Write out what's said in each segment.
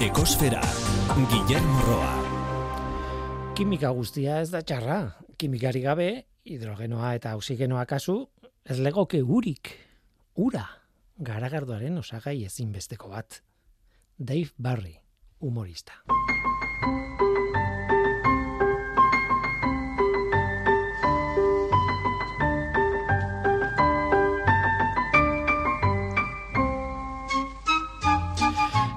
Ekosfera, Guillermo Roa. Kimika guztia ez da txarra. Kimikari gabe, hidrogenoa eta oksigenoa kasu, ez legoke urik, ura, garagardoaren osagai ezinbesteko bat. Dave Barry, humorista.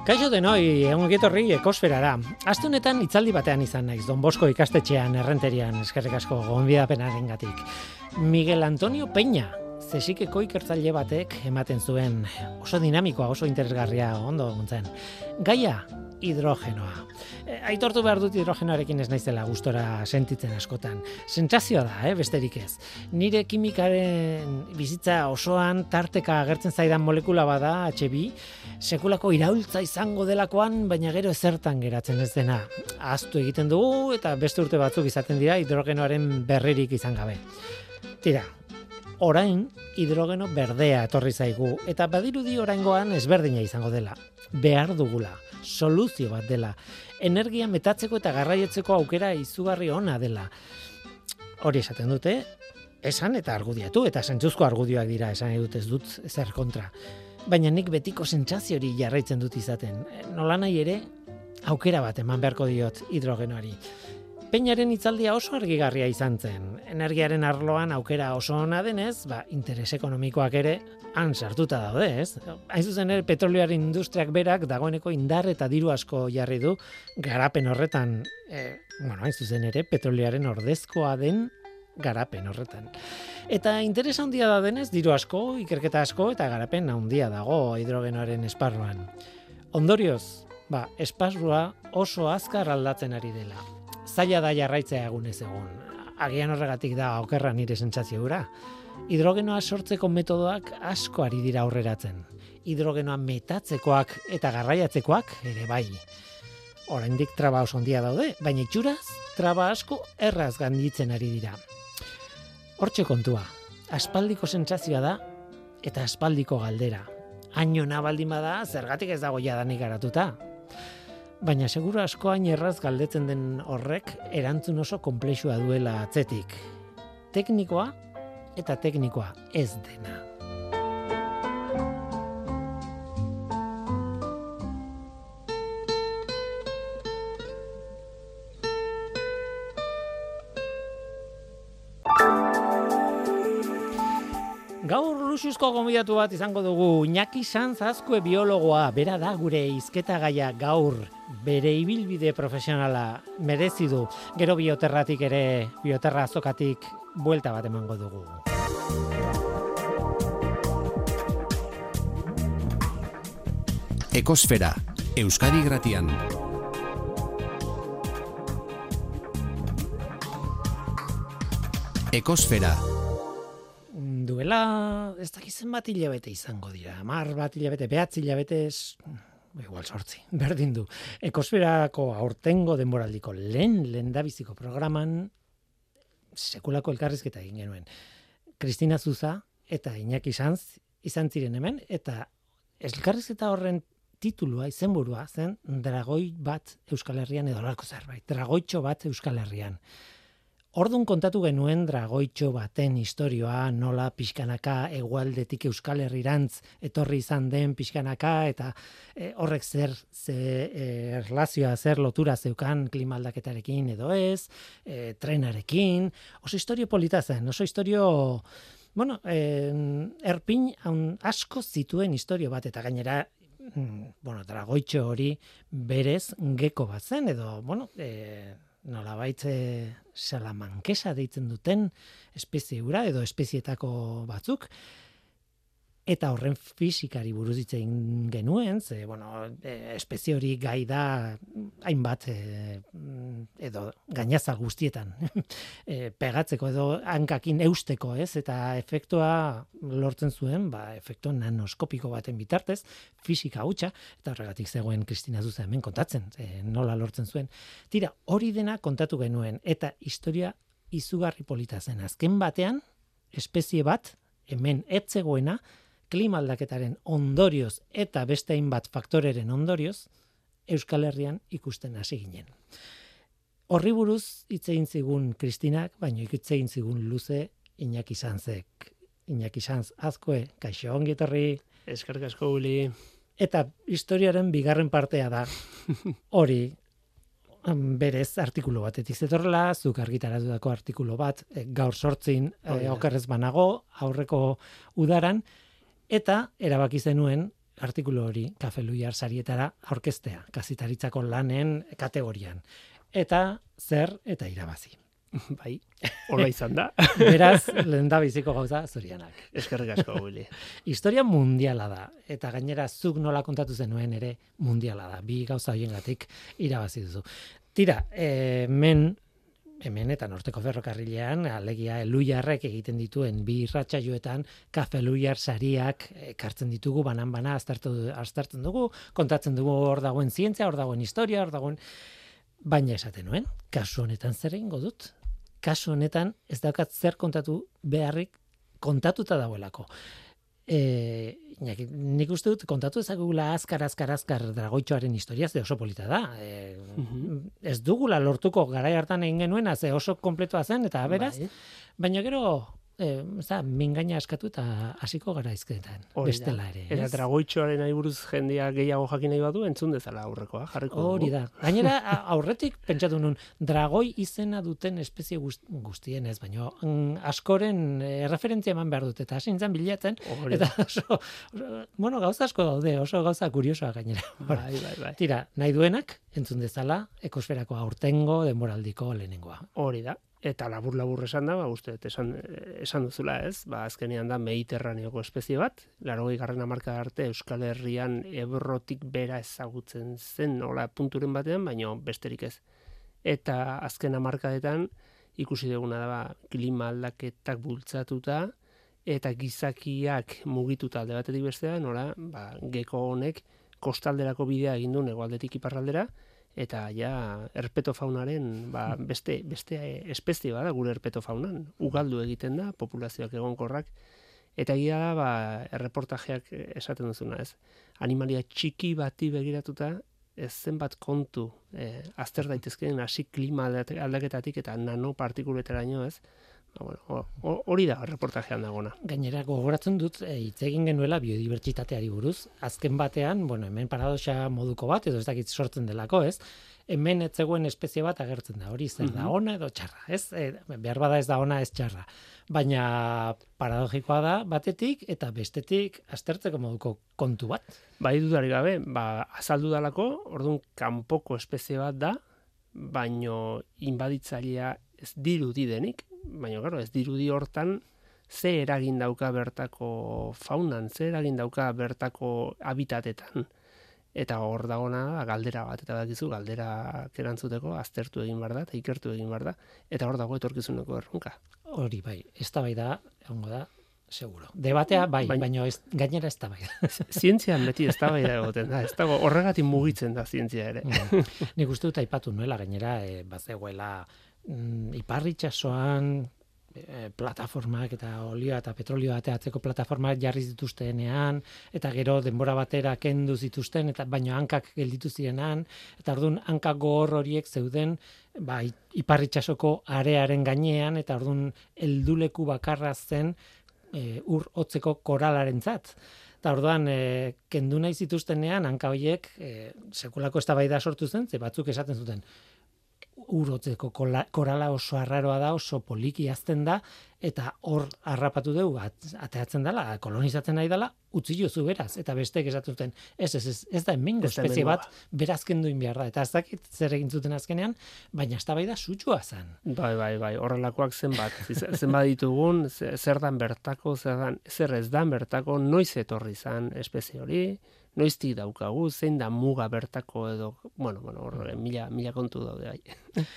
Kaixo denoi, egun egitorri ekosferara. Aste honetan itzaldi batean izan naiz, Don Bosko ikastetxean errenterian, eskerrik asko gonbidapenaren gatik. Miguel Antonio Peña, zesikeko ikertzaile batek ematen zuen oso dinamikoa, oso interesgarria ondo guntzen. Gaia, hidrogenoa. E, aitortu behar dut hidrogenoarekin ez naizela gustora sentitzen askotan. Sentsazioa da, eh, besterik ez. Nire kimikaren bizitza osoan tarteka agertzen zaidan molekula bada, HB, sekulako iraultza izango delakoan, baina gero ezertan geratzen ez dena. Aztu egiten dugu eta beste urte batzuk izaten dira hidrogenoaren berririk izan gabe. Tira, orain hidrogeno berdea etorri zaigu eta badirudi oraingoan ezberdina izango dela. Behar dugula soluzio bat dela. Energia metatzeko eta garraietzeko aukera izugarri ona dela. Hori esaten dute, esan eta argudiatu, eta zentzuzko argudioak dira esan edut ez dut zer kontra. Baina nik betiko sentsazio hori jarraitzen dut izaten. Nola nahi ere, aukera bat eman beharko diot hidrogenoari. Peñaren itzaldia oso argigarria izan zen. Energiaren arloan aukera oso ona denez, ba, interes ekonomikoak ere han sartuta daude, ez? Hain zuzen ere, petrolioaren industriak berak dagoeneko indar eta diru asko jarri du garapen horretan, e, bueno, hain zuzen ere, petrolioaren ordezkoa den garapen horretan. Eta interesa handia da denez, diru asko, ikerketa asko eta garapen handia dago hidrogenoaren esparruan. Ondorioz, ba, esparrua oso azkar aldatzen ari dela zaila da jarraitzea egunez egun. Agian horregatik da okerra nire sentsazio gura. Hidrogenoa sortzeko metodoak asko ari dira aurreratzen. Hidrogenoa metatzekoak eta garraiatzekoak ere bai. Oraindik traba oso ondia daude, baina itxuraz traba asko erraz ganditzen ari dira. Hortxe kontua, aspaldiko sentsazioa da eta aspaldiko galdera. Aino nabaldin bada, zergatik ez dago jadanik garatuta. Baina seguru asko hain erraz galdetzen den horrek erantzun oso konplexua duela atzetik. Teknikoa eta teknikoa ez dena. Gaur luxuzko gomidatu bat izango dugu Iñaki Sanz biologoa, bera da gure izketa gaia gaur bere ibilbide profesionala merezi du. Gero bioterratik ere, bioterra azokatik buelta bat emango dugu. Ekosfera, Euskadi Gratian. Ekosfera. Duela, ez dakizen bat hilabete izango dira. Mar bat hilabete, behatzi hilabete, igual sortzi, berdin du. Ekosferako aurtengo denboraldiko lehen lendabiziko programan sekulako elkarrizketa egin genuen. Kristina Zuza eta Iñaki Sanz izan ziren hemen eta elkarrizketa horren titulua izenburua zen Dragoi bat Euskal Herrian edo lako zerbait. Dragoitxo bat Euskal Herrian. Ordun kontatu genuen dragoitxo baten historioa, nola pixkanaka egualdetik Euskal Herrirantz etorri izan den pixkanaka eta e, horrek zer ze e, erlazioa zer lotura zeukan klimaldaketarekin edo ez, e, trenarekin, oso historio polita zen, oso historio bueno, e, erpin asko zituen historio bat eta gainera mm, bueno, dragoitxo hori berez geko bat zen edo, bueno, e, nola baitze salamankesa deitzen duten espezie ura edo espezietako batzuk, eta horren fisikari buruz hitz egin genuen, ze bueno, e, espezie hori gai da hainbat e, edo gainaza guztietan e, pegatzeko edo hankakin eusteko, ez? Eta efektua lortzen zuen, ba efektu nanoskopiko baten bitartez, fisika hutsa eta horregatik zegoen Kristina Zuza hemen kontatzen, e, nola lortzen zuen. Tira, hori dena kontatu genuen eta historia izugarri polita zen. Azken batean espezie bat hemen etzegoena klima aldaketaren ondorioz eta beste hainbat faktoreren ondorioz Euskal Herrian ikusten hasi ginen. Horri buruz hitz egin zigun Kristinak, baino hitz egin zigun luze Iñaki Sanzek. Iñaki Sanz azkoe, kaixo ongi etorri. Eskerrik asko Uli. Eta historiaren bigarren partea da. Hori mm, berez artikulu bat etiz etorrela, zuk argitaratutako artikulu bat, e, gaur sortzin e, Hori da. okerrez banago, aurreko udaran, eta erabaki zenuen artikulu hori kafe luiar sarietara aurkeztea, kazitaritzako lanen kategorian. Eta zer eta irabazi. Bai, hola izan da. Beraz, lehen da biziko gauza zorianak. Eskerrik asko Uli. Historia mundiala da, eta gainera zuk nola kontatu zenuen ere mundiala da. Bi gauza horiengatik irabazi duzu. Tira, eh, hemen hemen eta norteko ferrokarrilean, alegia eluiarrek egiten dituen bi irratsaioetan kafe eluiar sariak ekartzen ditugu banan bana aztertu aztertzen dugu, kontatzen dugu hor dagoen zientzia, hor dagoen historia, hor dagoen baina esaten nuen, kasu honetan zer egingo dut? Kasu honetan ez daukat zer kontatu beharrik kontatuta dagoelako. E, Iñaki, nik uste dut kontatu ezagula azkar, azkar, azkar dragoitxoaren historia, ze oso polita da. E, Mhm. Ez dugula lortuko garai hartan egin genuena, ze oso kompletoa zen, eta beraz, Bai, baina gero, e, za, mingaina askatu eta hasiko gara izketan, bestela ere. Eta dragoitxoaren nahi buruz jendea gehiago jakin nahi badu, entzun dezala aurrekoa, jarriko. Hori da. Gainera, aurretik pentsatu nun, dragoi izena duten espezie guzt, guztien ez, baina mm, askoren eh, referentzia eman behar dut, eta hasi nintzen bilatzen, Hori eta oso, bueno, gauza asko daude, oso gauza kuriosoa gainera. Bai, bai, bai. Tira, nahi duenak, entzun dezala, ekosferako aurtengo denboraldiko lehenengoa. Hori da. Eta labur labur esan da, ba, uste, esan, esan duzula ez, ba, azkenean da mediterraneoko espezie bat, larogei garren amarka arte Euskal Herrian ebrotik bera ezagutzen zen, nola punturen batean, baino besterik ez. Eta azken amarkadetan ikusi duguna da, ba, klima aldaketak bultzatuta, eta gizakiak mugituta alde batetik bestea, nola, ba, geko honek kostalderako bidea egin du hegoaldetik iparraldera, eta ja erpetofaunaren ba, beste beste espezie bada gure erpetofaunan ugaldu egiten da populazioak egonkorrak. Eta egia da ba erreportajeak esaten duzuna ez? Animalia txiki bati begiratuta ez zenbat kontu eh, azter daitezkeen hasi klima aldaketatik eta nanopartikuletaraino ez bueno, ho- ho- hori da erreportajean dagona Gainera gogoratzen dut e, hitz egin genuela biodibertsitateari buruz. Azken batean, bueno, hemen paradoxa moduko bat edo ez dakit sortzen delako, ez? Hemen ez zegoen espezie bat agertzen da. Hori zer da Mhm. ona edo txarra, ez? E, behar bada ez da ona ez txarra. Baina paradogikoa da batetik eta bestetik aztertzeko moduko kontu bat. Bai dudarik gabe, ba, azaldu dalako, orduan kanpoko espezie bat da, baino inbaditzailea ez dirudi denik, baino gero ez dirudi hortan ze eragin dauka bertako faunan, ze eragin dauka bertako habitatetan. Eta hor dagona da galdera bat, eta dakizu galdera erantzuteko aztertu egin behar da, eta ikertu egin behar da, eta hor dago etorkizuneko erronka. Hori bai, ez da bai da, egongo da, seguro. Debatea bai, Baina- baina ez, gainera ez da bai. Zientzian beti ez da egoten da, ez dago horregatik mugitzen da zientzia ere. Mm. Nik uste dut aipatu nuela gainera e, bazegoela mm, iparritxasoan e, plataformak eta olioa eta petrolioa ateatzeko plataformak jarri zituztenean eta gero denbora batera kendu zituzten eta baino hankak gelditu zirenan eta ordun hanka gogor horiek zeuden ba iparritxasoko arearen gainean eta ordun helduleku bakarra zen e, ur hotzeko koralarentzat. Eta orduan, e, kendu nahi zituztenean, hanka horiek, e, sekulako eztabaida sortu zen, ze batzuk esaten zuten, urotzeko korala oso arraroa da, oso poliki azten da, eta hor harrapatu dugu, at- ateatzen dela, kolonizatzen nahi dela, utzi jozu beraz, eta besteek esaten zuten, ez, ez, ez, ez da hemengo Ez da espezie bat, berazken duin behar da, eta ez dakit zer egin zuten azkenean, baina eztabaida sutsua zen. Bai, bai, bai, horrelakoak zenbat, zenbat ditugun, ze- zer dan bertako, zer, dan, zer ez dan bertako, noiz etorri zan espezie hori, noiztik daukagu, zein da muga bertako edo, bueno, bueno, hor, mila, mila kontu daude, bai.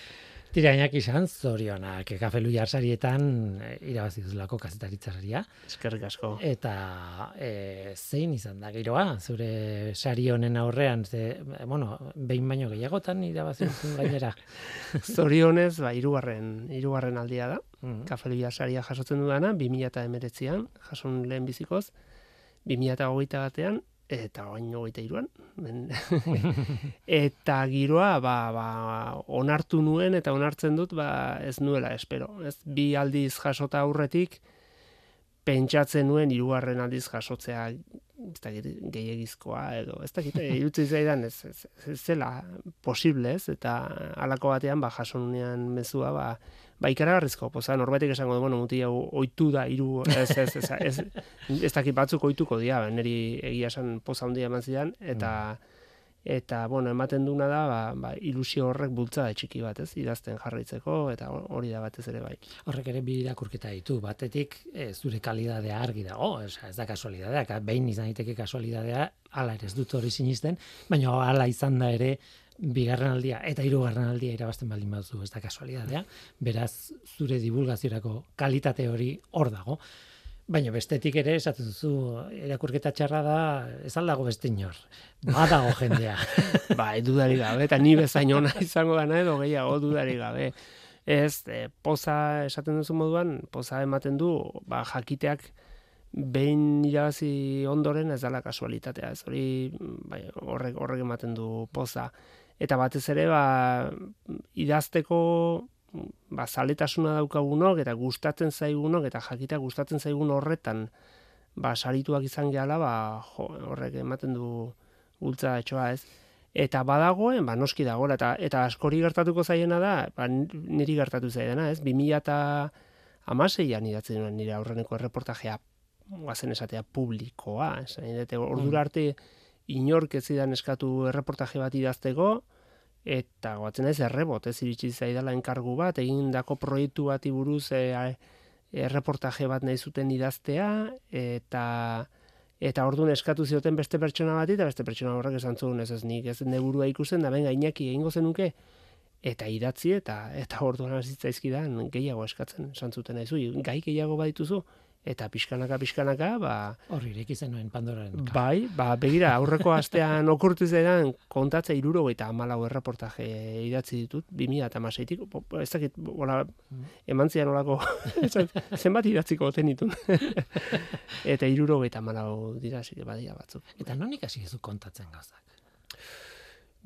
Tirainak izan, zorionak, kafelu jarsarietan e, irabazi duzulako kazetaritzarria. Eskerrik asko. Eta e, zein izan da giroa, zure sari honen aurrean, ze, bueno, behin baino gehiagotan irabazi duzun gainera. Zorionez, ba, irugarren, irugarren aldia da, Mm. kafelia saria jasotzen dudana, 2000 eta emeretzian, jason lehen bizikoz, 2000 eta hogeita batean, eta hogeita iruan. eta giroa, ba, ba, onartu nuen eta onartzen dut, ba, ez nuela, espero. Ez, bi aldiz jasota aurretik, pentsatzen nuen hirugarren aldiz jasotzea ez dakit gehiagizkoa edo ez dakit eh, irutzi zaidan ez, ez, ez, zela posible ez eta halako batean ba jasonunean mezua ba ba ikaragarrizko poza norbaitek esango du bueno muti hau ohitu da hiru ez ez ez ez, ez, dakit batzuk ohituko dira ba, neri egia esan poza handia eman zidan eta eta bueno, ematen duna da ba, ba, ilusio horrek bultza txiki bat, ez? Idazten jarraitzeko eta hori da batez ere bai. Horrek ere bi irakurketa ditu. Batetik e, zure kalidadea argi dago, ez, ez da kasualidadea, behin izan daiteke kasualidadea, hala ere ez dut hori sinisten, baina hala izan da ere bigarren aldia eta hirugarren aldia irabazten baldin baduzu ez da kasualidadea. Beraz, zure divulgaziorako kalitate hori hor dago. Baina bestetik ere, esatzen duzu, erakurketa txarra da, ez aldago beste inor. Badago jendea. ba, dudari gabe, eta ni bezain ona izango gana edo gehiago dudari gabe. Ez, e, poza, esaten duzu moduan, poza ematen du, ba, jakiteak behin irabazi ondoren ez dala kasualitatea. Ez hori, bai, horrek, horrek ematen du poza. Eta batez ere, ba, idazteko ba, zaletasuna daukagunok eta gustatzen zaigunok eta jakita gustatzen zaigun horretan ba, sarituak izan gehala ba, jo, horrek ematen du gultza etxoa ez. Eta badagoen, ba, noski dago, eta, eta askori gertatuko zaiena da, ba, niri gertatu zaiena, ez? 2000 eta amaseian idatzen nire aurreneko erreportajea guazen esatea publikoa. Ez? Ordura mm. Inork ez zidan eskatu erreportaje bat idazteko, eta goatzen ez errebot, ez iritsi zaidala enkargu bat, egindako proiektu bati buruz e, erreportaje bat nahi zuten idaztea, eta eta orduan eskatu zioten beste pertsona bat, eta beste pertsona horrek esan zuen, ez ez nik, ez neburua ikusten, da benga, inaki egingo zenuke, eta idatzi, eta eta orduan azitzaizkidan gehiago eskatzen, esan zuten ez, gai gehiago badituzu, eta pixkanaka pixkanaka ba horri ireki zenuen Pandoraren bai ba begira aurreko astean okurtu zeran kontatze 74 erreportaje idatzi ditut 2016tik ez dakit hola mm. emantzia nolako zenbat idatziko oten ditun eta 74 dira sike badia batzuk. Eta non ikasi ez kontatzen gauzak?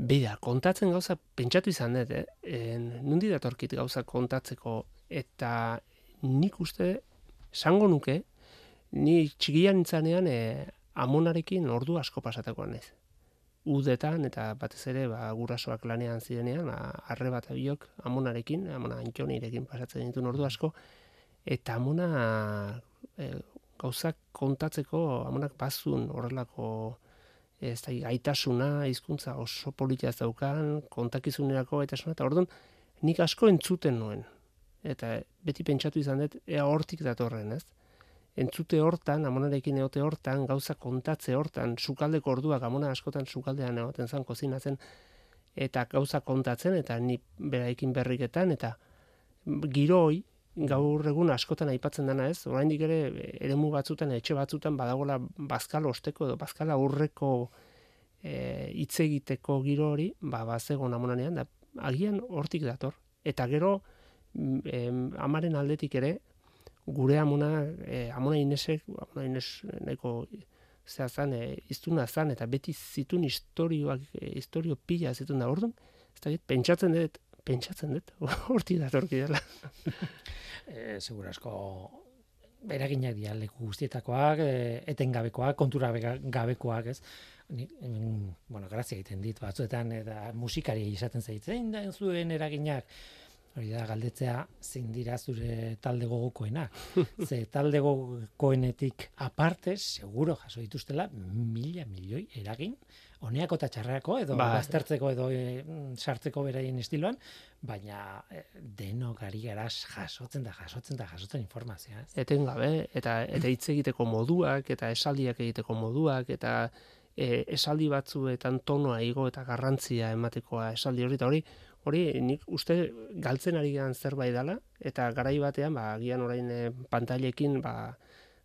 Bida, kontatzen gauza, pentsatu izan dut, eh? En, nundi datorkit gauza kontatzeko, eta nik uste esango nuke, ni txigian nintzanean e, amonarekin ordu asko pasatako nez. Udetan, eta batez ere, ba, gurasoak lanean zirenean, ba, arre bat abiok amonarekin, amona antxonirekin pasatzen ditu ordu asko, eta amona e, gauzak kontatzeko, amonak bazun horrelako ez da, gaitasuna, hizkuntza oso politia daukan, kontakizunerako eta eta orduan, nik asko entzuten nuen, eta beti pentsatu izan dut ea hortik datorren, ez? Entzute hortan, amonarekin eote hortan, gauza kontatze hortan, sukaldeko orduak, amona askotan sukaldean egoten zan, kozinatzen, eta gauza kontatzen, eta ni beraikin berriketan, eta giroi, gaur egun askotan aipatzen dana ez, oraindik ere eremu batzutan, etxe batzutan, badagola bazkal osteko edo bazkala aurreko e, hitz egiteko giro hori, ba, bazegon amonanean, da, agian hortik dator. Eta gero, em, amaren aldetik ere, gure amona, e, amona inesek, amona ines nahiko zea zan, e, iztuna zan, eta beti zitun historioak, e, historio pila zitun da, orduan, ez da, pentsatzen dut, pentsatzen dut, horti da torki dela. e, Segura asko, eraginak dira leku guztietakoak, e, etengabekoak, kontura gabekoak, ez? Ni, bueno, grazia egiten dit batzuetan, eta musikari izaten zaitzen, da zuen eraginak, Hori da, galdetzea, zein dira zure talde gogokoenak. Ze talde gogokoenetik aparte, seguro jaso dituztela, mila milioi eragin, honeako eta txarrako, edo ba. baztertzeko edo e, sartzeko beraien estiloan, baina e, deno gari garaz jasotzen da, jasotzen da, jasotzen informazioa. Eten gabe, eta, eta hitz egiteko moduak, eta esaldiak egiteko moduak, eta e, esaldi batzuetan tonoa igo eta garrantzia ematekoa esaldi hori, eta hori, hori nik uste galtzen ari gehan zerbait dela eta garai batean ba agian orain e, pantailekin ba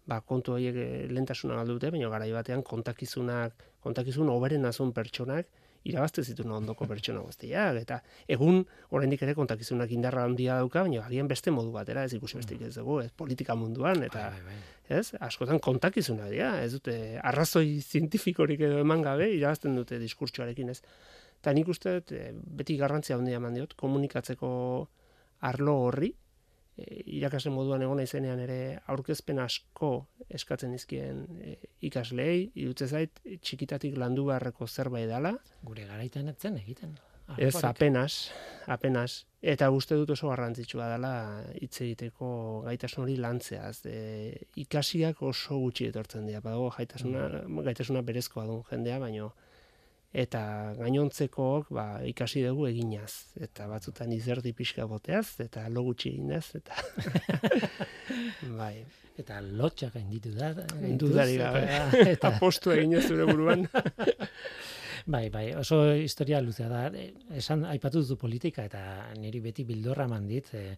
ba kontu horiek e, lentasuna galdute baina garai batean kontakizunak kontakizun oberen azun pertsonak irabazte zituen ondoko pertsona guztiak eta egun oraindik ere kontakizunak indarra handia dauka baina agian beste modu batera ez ikusi besteik ez dugu ez politika munduan eta Bai, bai, bai. ez askotan kontakizuna dira ez dute arrazoi zientifikorik edo eman gabe irabazten dute diskurtsoarekin ez eta nik uste dut eh, beti garrantzia handia eman diot komunikatzeko arlo horri e, irakasle moduan egon naizenean ere aurkezpen asko eskatzen dizkien e, ikasleei irutze zait txikitatik landu beharreko zerbait dela Gure garaitan etzen egiten. Ez Arazorik. apenas, apenas. Eta uste dut oso garrantzitsua dela hitz egiteko gaitasun hori lantzeaz. E, ikasiak oso gutxi etortzen dira. Badago gaitasuna, gaitasuna berezkoa duen jendea, baino eta gainontzekook ba, ikasi dugu eginaz. Eta batzutan izerdi pixka boteaz, eta lo gutxi eginaz, eta bai, Eta lotxak gainditu da. Dudarik gabe. Eta, eta apostu eginez zure buruan. Bai, bai, oso historia luzea da. E, Esan aipatu duzu politika eta niri beti bildorra eman dit, e,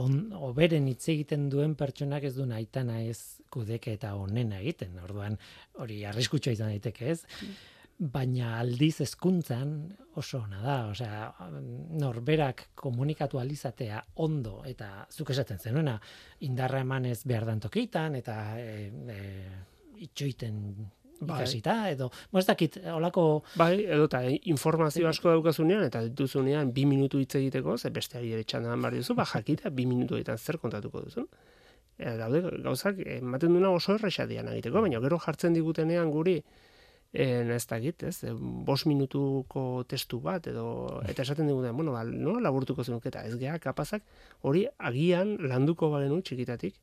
on, oberen hitz egiten duen pertsonak ez du nahitana ez kudeke eta onena egiten. Orduan hori arriskutsua izan daiteke, ez? Baina aldiz hezkuntzan oso ona da, osea, norberak komunikatu alizatea ondo eta zuk esaten zenuena indarra emanez behar dan tokitan eta e, e, itxoiten Bai. ikasita edo, bo ez dakit, olako Bai, edo eta informazio asko daukazunean, eta dituzunean bi minutu hitz egiteko, ze besteari ere txandan behar duzu, ba jakita bi minutu egitan zer kontatuko duzun. E, daude, gauzak, ematen duna oso erresa egiteko, baina gero jartzen digutenean guri, en, ez dakit, ez, e, bost minutuko testu bat, edo, eta esaten digutenean, bueno, ba, no, laburtuko zenuk, eta ez geha, kapazak, hori agian landuko bagenu txikitatik,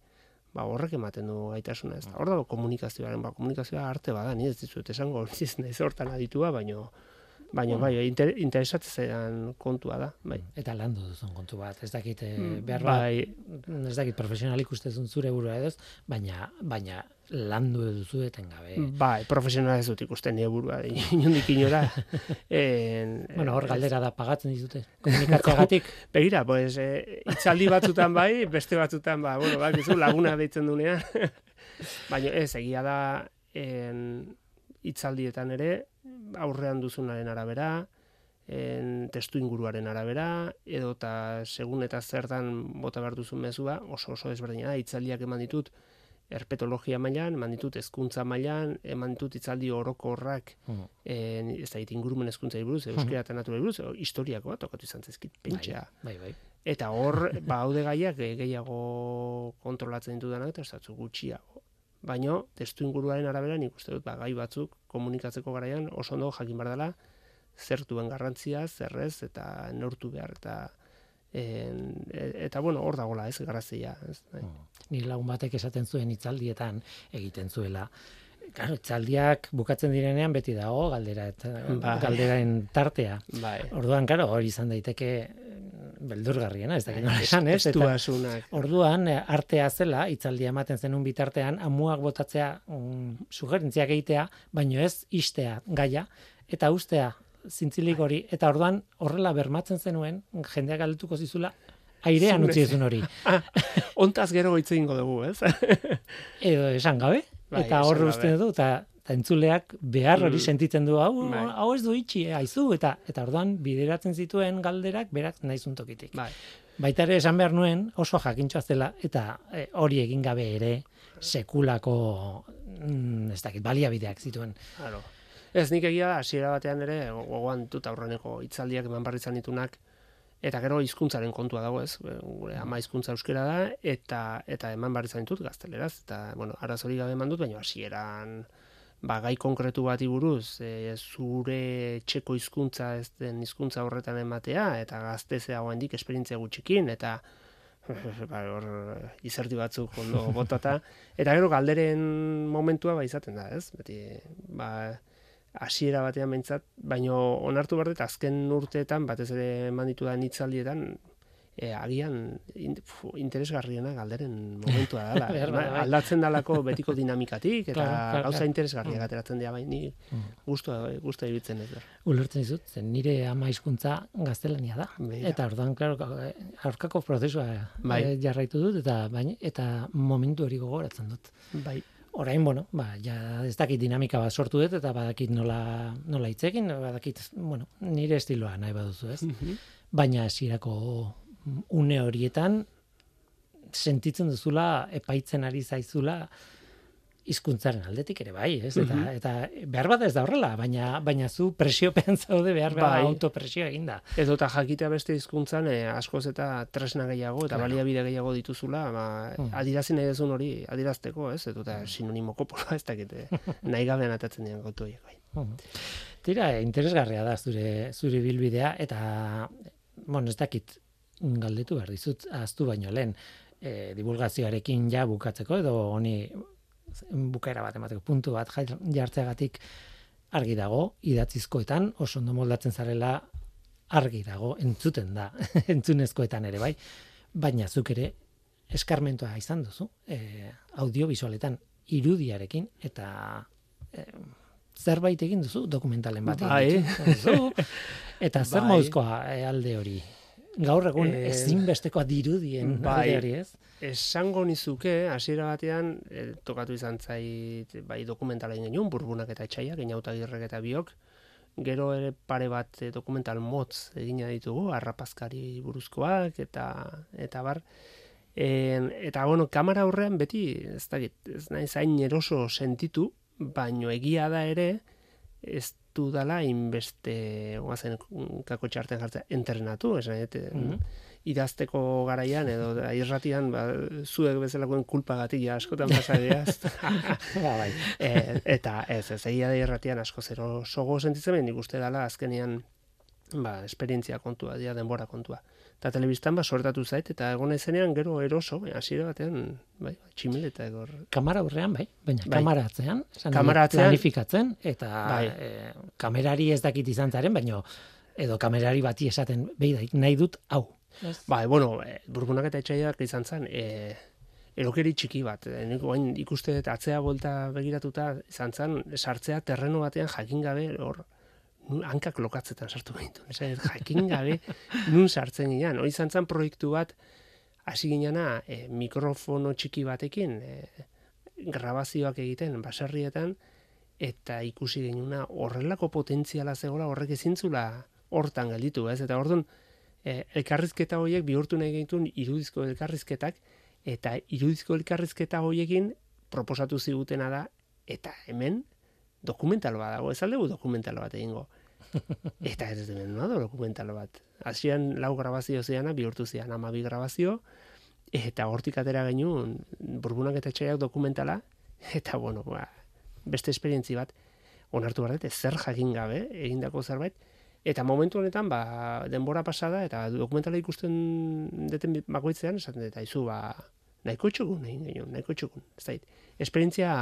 ba, horrek ematen du gaitasuna, ez da. Hor dago komunikazioaren, ba, komunikazioa arte bada, ni ez dizut esango, ez naiz hortan aditua, baino, baino, bai, inter, interesatzen kontua da, bai. eta landu duzun kontu bat. Ez dakit eh, Mm, behar bat, bai, ez dakit profesionalik ustezun zure burua edo, baina baina landu duzu etengabe. bai, profesionala ez dut ikusten nire burua, inondik inora. En, Bueno, hor galdera da pagatzen dizute komunikatzeagatik. Begira, pues, eh, itzaldi batzutan bai, beste batzutan, ba, bueno, bakizu, laguna deitzen dunean. Baina ez, egia da, en, itzaldietan ere, aurrean duzunaren arabera, en, testu inguruaren arabera, edo eta segun eta zertan bota behar duzun mezua, oso oso ezberdina da, itzaldiak eman ditut, herpetologia mailan, eman ditut hezkuntza mailan, eman ditut itzaldi orokorrak Mm. en, ez da, ingurumen hezkuntzari buruz, euskera eta naturari buruz, historiakoa tokatu izan zezkit, pentsa. Bai, bai. Eta hor, ba, haude gaiak eh, gehiago kontrolatzen ditudanak eta ez batzu Baina, testu inguruaren arabera nik uste dut, ba, gai batzuk komunikatzeko garaian oso ondo jakin behar dela, zer duen garrantzia, zerrez, eta neurtu behar, eta en, e- eta bueno, hor dagola, ez, garazia, ez, bai. Ni lagun batek esaten zuen hitzaldietan egiten zuela. Claro, hitzaldiak bukatzen direnean beti dago galdera eta Bai. galderaen tartea. Bai. Orduan, claro, hori izan daiteke beldurgarriena, ez dakit nola esan, ez? Eta. Orduan, eh, artea zela, hitzaldia ematen zenun bitartean, amuak botatzea, um, sugerentziak egitea, baino ez istea gaia, eta ustea zintzilik Bai. hori, eta orduan horrela bermatzen zenuen, jendeak galdetuko zizula, airean utzi ezun hori. Ah, ontaz gero goitze ingo dugu, ez? Edo esan gabe, Bai, eta hor uste du, eta entzuleak behar hori Mm. sentitzen du, hau, Bai. hau ez du itxi, eh, aizu, eta, eta orduan bideratzen zituen galderak berak naizun tokitik. bai. Baita ere esan behar nuen oso jakintxoa zela eta eh, hori egin gabe ere sekulako mm, ez dakit baliabideak zituen. Claro. Ez nik egia hasiera batean ere gogoan dut aurreneko hitzaldiak eman barri izan ditunak eta gero hizkuntzaren kontua dago, ez? Gure ama hizkuntza euskera da eta eta eman barri izan ditut gazteleraz eta bueno, arazori gabe eman dut, baina hasieran ba, gai konkretu bati buruz, e, zure txeko hizkuntza ez den hizkuntza horretan ematea eta gaztezea oraindik esperientzia gutxikin eta ba, hor izerdi batzuk ondo botata eta gero galderen momentua ba izaten da, ez? Beti ba hasiera batean behintzat, baino onartu behar dut azken urteetan batez ere eman ditudan hitzaldietan e, agian in, fu, interesgarriena galderen momentua dela. Behar bada, bai. aldatzen dalako betiko dinamikatik eta Claro, claro, gauza claro. interesgarriak ateratzen dira bai ni Mm. gustu gustu ibiltzen ez da. Ulertzen dizut, zen nire ama hizkuntza gaztelania da. Begira. Eta orduan, claro, aurkako prozesua Bai. eh, jarraitu dut eta baina eta momentu hori gogoratzen dut. Bai. orain, bueno, ba, ja ez dakit dinamika bat sortu dut, eta badakit nola, nola hitzekin, badakit, bueno, nire estiloa nahi baduzu, ez? Mhm. Baina esirako une horietan, sentitzen duzula, epaitzen ari zaizula, hizkuntzaren aldetik ere bai, ez? Eta, Mhm. eta behar bada ez da horrela, baina, baina zu presiopean zaude behar bada Bai. autopresio eginda. Edo eta jakitea beste hizkuntzan eh, askoz eta tresna gehiago eta Claro. baliabide gehiago dituzula, ba, Hmm. adirazi nahi duzun hori adirazteko, ez? Eta sinonimo koporoa ez dakite. nahi gabean atatzen dian gautu horiek bai. Mhm. Tira, interesgarria da zure zure bilbidea eta bueno, ez dakit galdetu behar dizut aztu baino lehen e, divulgazioarekin ja bukatzeko edo honi bukaera bat emateko puntu bat jartzeagatik argi dago idatzizkoetan oso ondo moldatzen zarela argi dago entzuten da entzunezkoetan ere bai baina zuk ere eskarmentoa izan duzu e, audiovisualetan irudiarekin eta e, zerbait egin duzu dokumentalen bat Bai. egin duzu. eta zer Bai. moduzkoa e, alde hori gaur egun Eh, ezinbestekoa dirudien bai. hori ez Esango nizuke, hasiera batean, eh, tokatu izan zait, bai dokumentala egin genuen, burbunak eta etxaiak, inautagirrek eta biok, gero ere pare bat eh, dokumental motz egina ditugu, arrapazkari buruzkoak, eta, eta bar, En, eta bueno, kamera aurrean beti, ez dakit, ez nahi zain eroso sentitu, baino egia da ere, ez dudala inbeste, guazen, kako txarten jartzea, entrenatu, ez nahi, Mhm. idazteko garaian, edo irratian, ba, zuek bezalakoen kulpagatik ja askotan pasadeaz. ba, bai. e, eta ez, ez egia da irratian asko zero sogo sentitzen, nik uste dela azkenean ba, esperientzia kontua, dia denbora kontua. Eta telebistan ba, sortatu zait, eta egon zenean gero eroso, baina hasiera batean, bai, tximeleta egor. kamera aurrean bai, baina Bai. kamera atzean, esan Kamera atzean- planifikatzen, eta Bai. e, kamerari ez dakit izan zaren, baino edo kamerari bati esaten, behi nahi dut, hau. Bai, bueno, e, burbunak eta etxaiak izan zen, e, erokeri txiki bat. E, nik ikuste dut atzea bolta begiratuta izan zen, sartzea terreno batean jakin gabe hor nu- hankak lokatzetan sartu gaitu. Esan, jakin gabe nun sartzen ginean. Hori izan proiektu bat hasi ginena e, mikrofono txiki batekin e, grabazioak egiten baserrietan eta ikusi genuna horrelako potentziala zegoela horrek ezintzula hortan gelditu, ez? Eta orduan e, elkarrizketa horiek bihurtu nahi genituen irudizko elkarrizketak eta irudizko elkarrizketa horiekin proposatu zigutena da eta hemen dokumental bat dago, ez aldegu dokumental bat egingo. Eta ez no da dokumental bat. Hasian lau grabazio ziana bihurtu zian amabi grabazio eta hortik atera genuen burbunak eta etxaiak dokumentala eta bueno, ba, beste esperientzi bat onartu behar zer jakin gabe egindako zerbait Eta momentu honetan, ba, denbora pasada, eta dokumentala ikusten deten bakoitzean, esaten dut, aizu, ba, nahiko txukun, egin genuen, nahiko txukun. Ez da, esperientzia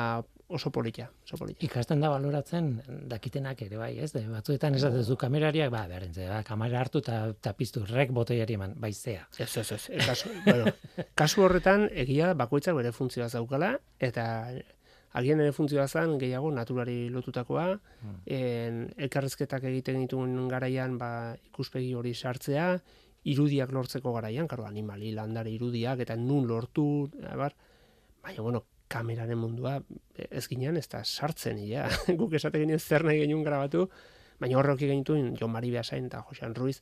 oso polita, oso polita. Ikasten da baloratzen dakitenak ere bai, ez? De, batzuetan esaten zu kamerariak, ba, behar ba, kamera hartu eta ta piztu rek botoiari eman, bai zea. Ez, ez, ez. E, kasu, bueno, kasu horretan, egia bakoitzak bere funtzioa zaukala, eta agian ere funtzioa zen gehiago naturari lotutakoa, en, elkarrezketak egiten dituen garaian ba, ikuspegi hori sartzea, irudiak lortzeko garaian, karo, animali, landare irudiak, eta nun lortu, abar, baina, bueno, kameraren mundua ez ginean ez da sartzen, ja. guk esate genien zer nahi genuen grabatu, baina horrek genituen Jon Mari Beasain eta Josean Ruiz,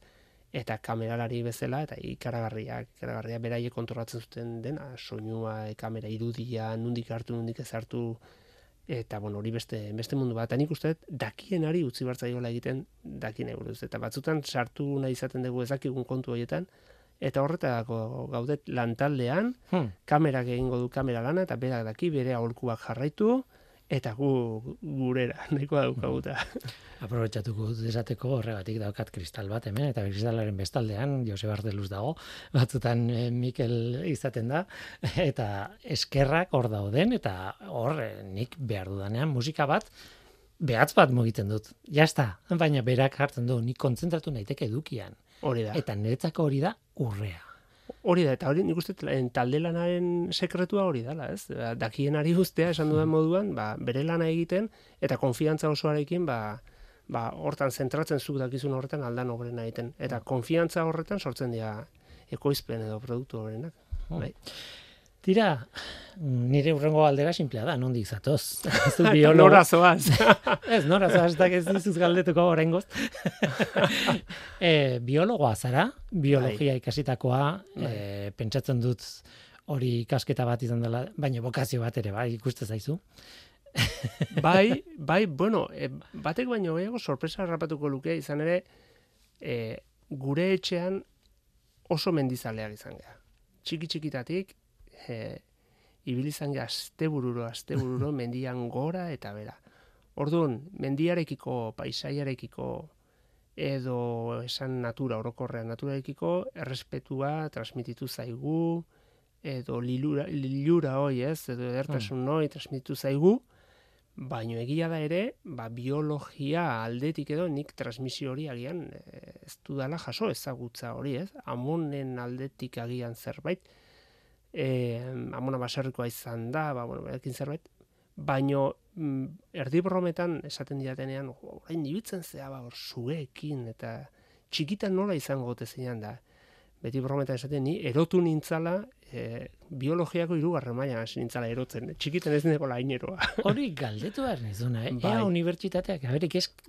eta kameralari bezala, eta ikaragarriak, ikaragarriak beraiek kontrolatzen zuten dena, soinua, e, kamera irudia, nundik hartu, nundik ez hartu, eta bueno, hori beste, beste mundu bat. Nik uste dut, dakienari utzi bartzaiola egiten dakien buruz. Eta batzutan sartu nahi izaten dugu ezakigun kontu horietan, eta horretako gaudet lantaldean, Hmm. kamerak egingo du kamera lana, eta berak daki bere aholkuak jarraitu, eta gu gurera, nahikoa daukaguta. Aprobetxatuko dut esateko horregatik daukat kristal bat hemen, eta kristalaren bestaldean Jose Bardeluz dago, batzutan eh, Mikel izaten da, eta eskerrak hor dauden, eta hor eh, nik behar dudanean musika bat, behatz bat mugitzen dut, jazta, baina berak hartzen du, nik kontzentratu naiteke edukian, Hori da. eta niretzako hori da urrea. Hori da, eta hori nik uste en talde lanaren sekretua hori dela, ez? Ba, Dakienari guztea esan dudan moduan, ba, bere lana egiten, eta konfiantza osoarekin, ba, ba, hortan zentratzen zuk dakizun horretan aldan obrena egiten. Eta konfiantza horretan sortzen dira ekoizpen edo produktu horrenak. Bai. Tira, nire urrengo aldera simplea da, nondik zatoz. Ez Eta biologo. Nora zoaz. Ez, nora zoaz, ez ez dizuz galdetuko oraingoz. e, biologoa zara, biologia Bai. ikasitakoa, e, pentsatzen dut hori ikasketa bat izan dela, baina bokazio bat ere, bai, ikuste zaizu. bai, bai, bueno, e, batek baino gehiago sorpresa harrapatuko luke izan ere e, gure etxean oso mendizaleak izan geha. Txiki txikitatik e, ibili izan geha astebururo, astebururo mendian gora eta bera. Orduan, mendiarekiko, paisaiarekiko edo esan natura orokorrean naturarekiko errespetua transmititu zaigu edo lilura, lilura hoi ez, edo edertasun hoi transmititu zaigu, baino egia da ere, ba, biologia aldetik edo nik transmisio hori agian eh, ez dudala jaso ezagutza hori ez, amonen aldetik agian zerbait, e, amona baserrikoa izan da, ba, bueno, berekin zerbait, baino mm, erdi brometan esaten diatenean, "Jo, orain ibiltzen zea ba, hor zuekin, eta txikitan nola izango gote zeinan da. Beti brometan esaten ni, erotu nintzala, e, biologiako hirugarren mailan hasi nintzala erotzen. Txikitan ez neko laineroa. Hori galdetu behar nizuna, eh? Bai. Ea unibertsitateak, haber,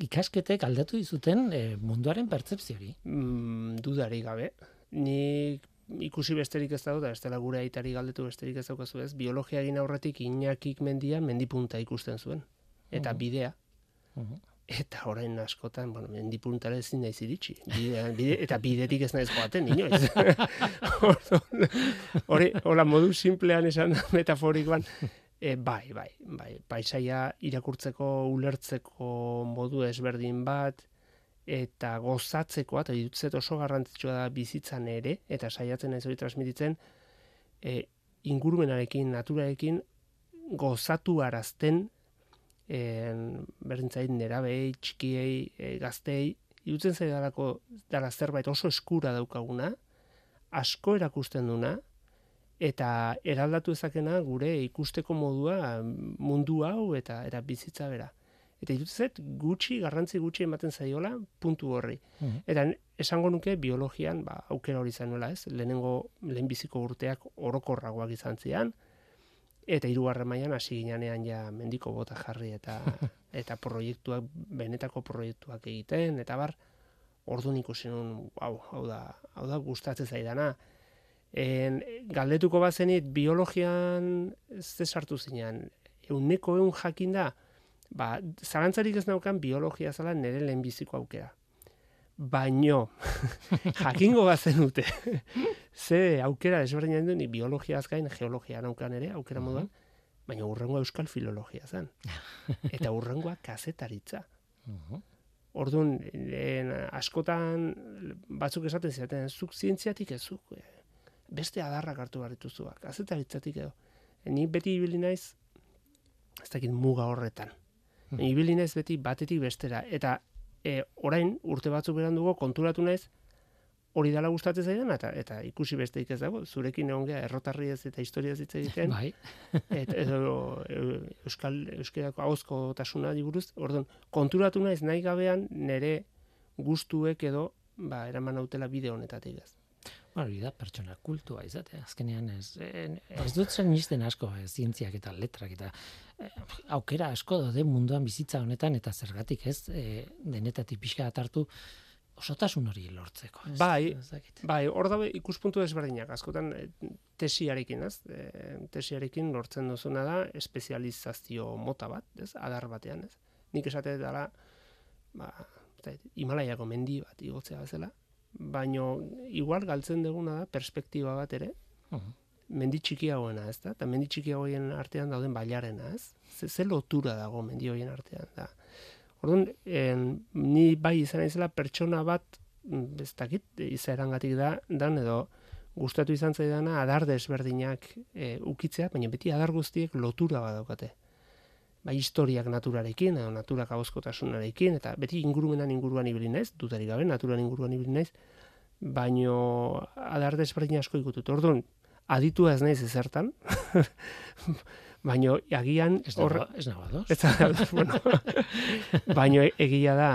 ikasketek aldatu dizuten eh, munduaren pertzepziori. mm, dudari gabe. Ni ikusi besterik ez dago, da ez dela gure aitari galdetu besterik ez daukazu ez, biologia egin aurretik inakik mendia mendipunta ikusten zuen. Eta Mhm. bidea. Mhm. Eta orain askotan, bueno, mendipuntara ezin naiz iritsi. Bide, bide, eta bidetik ez naiz joaten, inoiz. Hori, hola, modu simplean esan metaforikoan, e, bai, bai, bai, paisaia irakurtzeko, ulertzeko modu ezberdin bat, eta gozatzeko, eta irutzet oso garrantzitsua da bizitzan ere, eta saiatzen ez hori transmititzen, e, ingurumenarekin, naturarekin, gozatu arazten, en, berdin zait, nerabei, txikiei, e, gaztei, irutzen zaidalako dala zerbait oso eskura daukaguna, asko erakusten duna, eta eraldatu ezakena gure ikusteko modua mundu hau eta eta bizitza bera. Eta irutzet gutxi, garrantzi gutxi ematen zaiola puntu horri. Mhm. Eta esango nuke biologian, ba, aukera hori zanuela ez, lehenengo lehenbiziko urteak orokorragoak izan zian, eta hirugarren mailan hasi ginean ja mendiko bota jarri eta eta proiektuak benetako proiektuak egiten eta bar orduan ikusi nun hau hau da hau da gustatzen zaidana. En, galdetuko bazenit biologian ze sartu zinean euneko eun jakin da ba zalantzarik ez naukan biologia zala nire lehenbiziko aukera baino jakingo bazenute ze aukera desberdinen du ni biologiaz gain geologia naukan ere aukera moduan baina urrengoa euskal filologia zen eta urrengoa kazetaritza Mhm. Orduan, lehen, askotan batzuk esaten zidaten, zuk zientziatik ez zuk, eh, beste adarrak hartu behar dituzuak, azetaritzatik edo. Ni beti ibili naiz, ez dakit muga horretan. Ibili naiz beti batetik bestera. Eta e, orain, urte batzuk berandugo, konturatu naiz, hori dala gustatzen zaidan, eta, eta ikusi besteik ez dago, zurekin egon geha errotarri ez eta historia hitz egiten, Bai. et, edo euskal euskerako ahozko tasuna buruz orduan konturatu naiz nahi gabean nere gustuek edo ba eraman nautela bide honetatik ez hori da pertsona kultua izatea. Azkenean ez, eh, ez dut zen nisten asko eh, zientziak eta letrak eta eh, aukera asko daude munduan bizitza honetan eta zergatik ez eh, denetatik pixka bat hartu osotasun hori lortzeko. Ez, Bai. ez bai hor dabe ikuspuntu desberdinak askotan e, tesiarekin ez e, tesiarekin lortzen duzuna da espezializazio mota bat ez adar batean ez nik esate dela ba ez Himalaiako mendi bat igotzea bezala baino igual galtzen duguna da perspektiba bat ere mendi txikiagoena, ez da? Eta mendi txikiagoen artean dauden bailarena, ez? Ze, ze lotura dago mendi horien artean, da. Orduan, en, ni bai izan naizela pertsona bat, mm, ez dakit, izaerangatik da, dan edo gustatu izan zaidana adar desberdinak e, ukitzea, baina beti adar guztiek lotura bat Bai historiak naturarekin, edo naturak abozkotasunarekin, eta beti ingurumenan inguruan ibili naiz, dutarik gabe, naturan inguruan ibili naiz, baino adar desberdin asko ikutut. Orduan, aditua ez naiz ezertan, baino agian Ez nago, ez nago ez bueno, baino egia da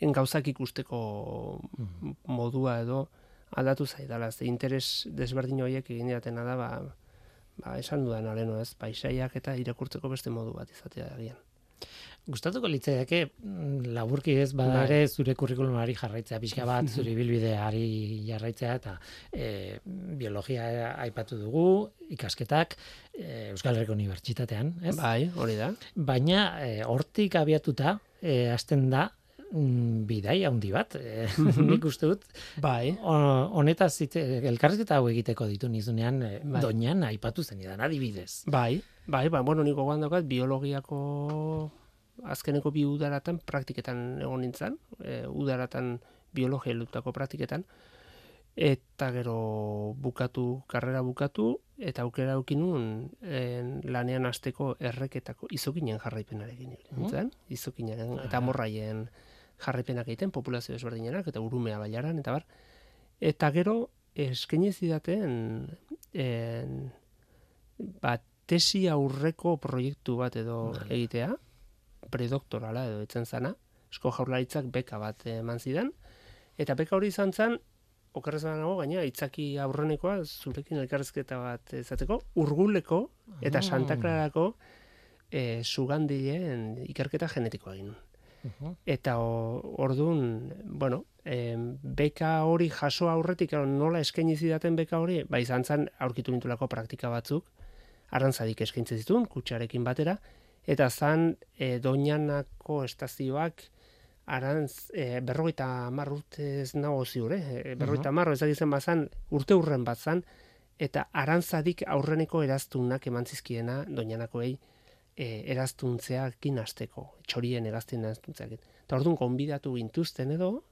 en gauzak ikusteko Mhm. modua edo aldatu zaidala, ze interes desberdin horiek egin diatena da, ba, ba, esan dudan aleno ez, paisaiak eta irakurtzeko beste modu bat izatea agian. Gustatuko litzaiake mm, laburki ez bada Bai. zure kurrikulumari jarraitzea pixka bat zure ibilbideari jarraitzea eta e, biologia aipatu dugu ikasketak e, Euskal Herriko Unibertsitatean, ez? Bai, hori da. Baina e, hortik abiatuta e, hasten da mm, bidai handi bat. E, nik uste dut Bai, honetaz hitz- elkarrizketa hau egiteko ditu nizunean e, Bai. doinan aipatu zenidan adibidez. bai, bai, bai, bueno, niko gogoan daukat biologiako azkeneko bi udaratan praktiketan egon nintzen, e, udaratan biologia lutako praktiketan, eta gero bukatu, karrera bukatu, eta aukera aukin nuen en, lanean hasteko erreketako izokinen jarraipenarekin ibili nintzen, izokinen eta Ah. morraien jarraipenak egiten, populazio desberdinenak, eta urumea bailaran, eta bar. Eta gero, eskaini zidaten, en, ba, tesi aurreko proiektu bat edo Vale. egitea, predoktorala edo etzen zana, esko jaurlaritzak beka bat eman zidan, eta beka hori izan zen, okerrez nago, gaina, itzaki aurrenekoa, zurekin elkarrezketa bat izateko, urguleko eta Ah. Santa Clarako e, sugandileen ikerketa genetikoa egin. Eta o- orduan, bueno, em, beka hori jaso aurretik, nola eskaini zidaten beka hori, ba izan zen aurkitu nintulako praktika batzuk, arantzadik eskaintzen zituen, kutsarekin batera, eta zan e, doinanako estazioak arantz, e, berrogeita hamar urte ez nago ziur, eh? E, berrogeita hamar, ez dakizen bazan, urte urren bat zan, eta arantzadik aurreneko eraztunak eman zizkiena doinanakoei e, eraztuntzeakin hasteko, txorien eraztien eraztuntzeakin. Eta orduan gonbidatu gintuzten edo,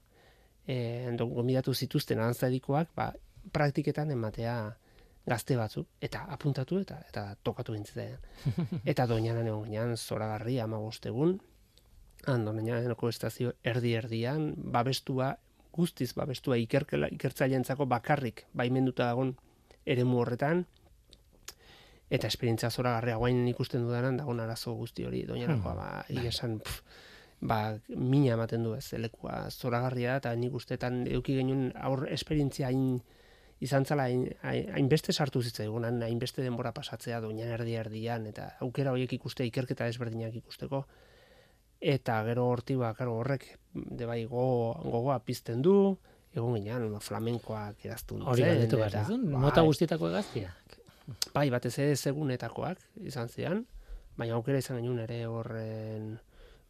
e, do- gonbidatu zituzten arantzadikoak, ba, praktiketan ematea gazte batzuk, eta apuntatu eta eta tokatu gintzen. eta doinanan egon ginean, zoragarri, ama egun, han doinaaneko estazio erdi-erdian, babestua, guztiz babestua ikerkela, ikertzaileentzako bakarrik baimenduta dagon eremu horretan, eta esperientzia zoragarria guain ikusten dudanan dagoen arazo guzti hori doinarakoa Hmm. ba egia esan ba mina ematen du ez lekua zoragarria eta nik ustetan eduki genuen aur esperientzia hain izan zala hain- hain- hainbeste sartu zitzaigunan hainbeste denbora pasatzea doinan erdi erdian eta aukera horiek ikuste ikerketa ezberdinak ikusteko eta gero horti ba claro horrek de bai go, gogoa pizten du egon ginean flamenkoak eraztun Hori galdetu behar bai, mota guztietako egaztiak. Bai, batez ere segunetakoak izan zian, baina aukera izan genuen ere horren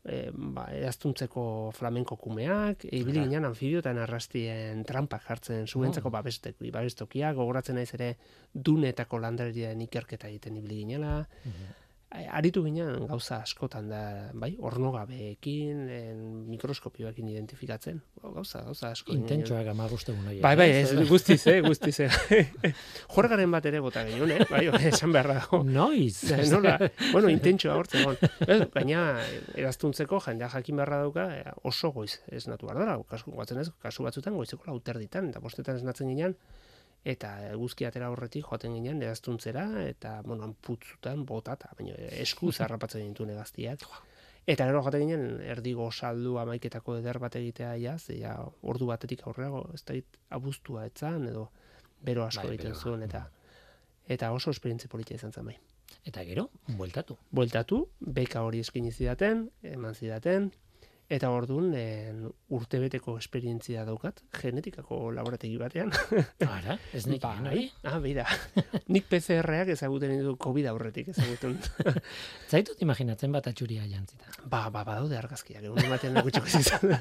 e, ba, eraztuntzeko flamenko kumeak, ibili Aha. ginen anfibiotan arrastien trampak jartzen zuentzako Oh. babestek, babestokiak, gogoratzen naiz ere dunetako landarien ikerketa egiten ibili ginela, A- aritu ginen gauza askotan da, bai, ornogabeekin, en, mikroskopioekin identifikatzen, gauza, gauza asko. Intentsuak ama guztegun horiek. Bai, bai, ez, guztiz, eh, guztiz, eh. Jorgaren bat ere bota genuen, eh? Bai, esan beharra dago. Noiz. Nola, bueno, intentsioa hortzen egon. Ez, gaina, eraztuntzeko jendea jakin beharra dauka eh, oso goiz ez natu behar dara. Kasu, guatzen ez, kasu batzutan goizeko lauterditan, eta bostetan esnatzen ginen, eta eguzki atera horretik joaten ginen eraztuntzera, eta, bueno, putzutan botata, baina esku zarrapatzen gintuen egaztiak. Eta gero joaten ginen, erdigo saldu amaiketako eder bat egitea ja, ze ja, ordu batetik aurrera, ez da abuztua etzan, edo bero asko Bai, egiten zuen, eta eta oso esperientzia politia izan zen bai Eta gero, bueltatu. bueltatu, beka hori eskaini zidaten, eman zidaten, eta orduan en, urtebeteko esperientzia daukat, genetikako laborategi batean. Ara, ez nik Bai. hori. Ah, bida. Nik PCR-ak ezaguten ditu COVID aurretik ezaguten. Zaitut imaginatzen bat atxuria jantzita. ba, ba, badaude argazkiak, egun ematen gutxiko izan.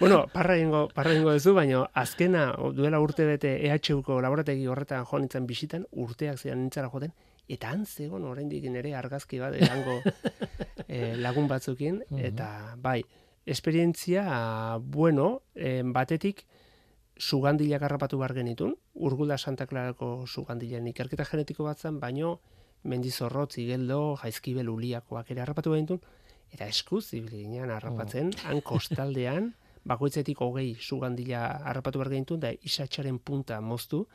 bueno, parra ingo, parra ingo duzu, baina azkena duela urte bete EHUko laborategi horretan joan nintzen bisitan, urteak zidan nintzara joten, eta han zegoen oraindik ere argazki bat erango eh, lagun batzukin, Mhm. eta bai, esperientzia, bueno, eh, batetik, sugandilak harrapatu behar genitun, Urgula Santa Clarako sugandilen ikerketa genetiko bat zen, baino mendizorrotz, igeldo, jaizkibel uliakoak ere harrapatu genitun, eta eskuz ibili ginen harrapatzen, han kostaldean, bakoitzetik hogei sugandila harrapatu behar genitun, da isatxaren punta moztu,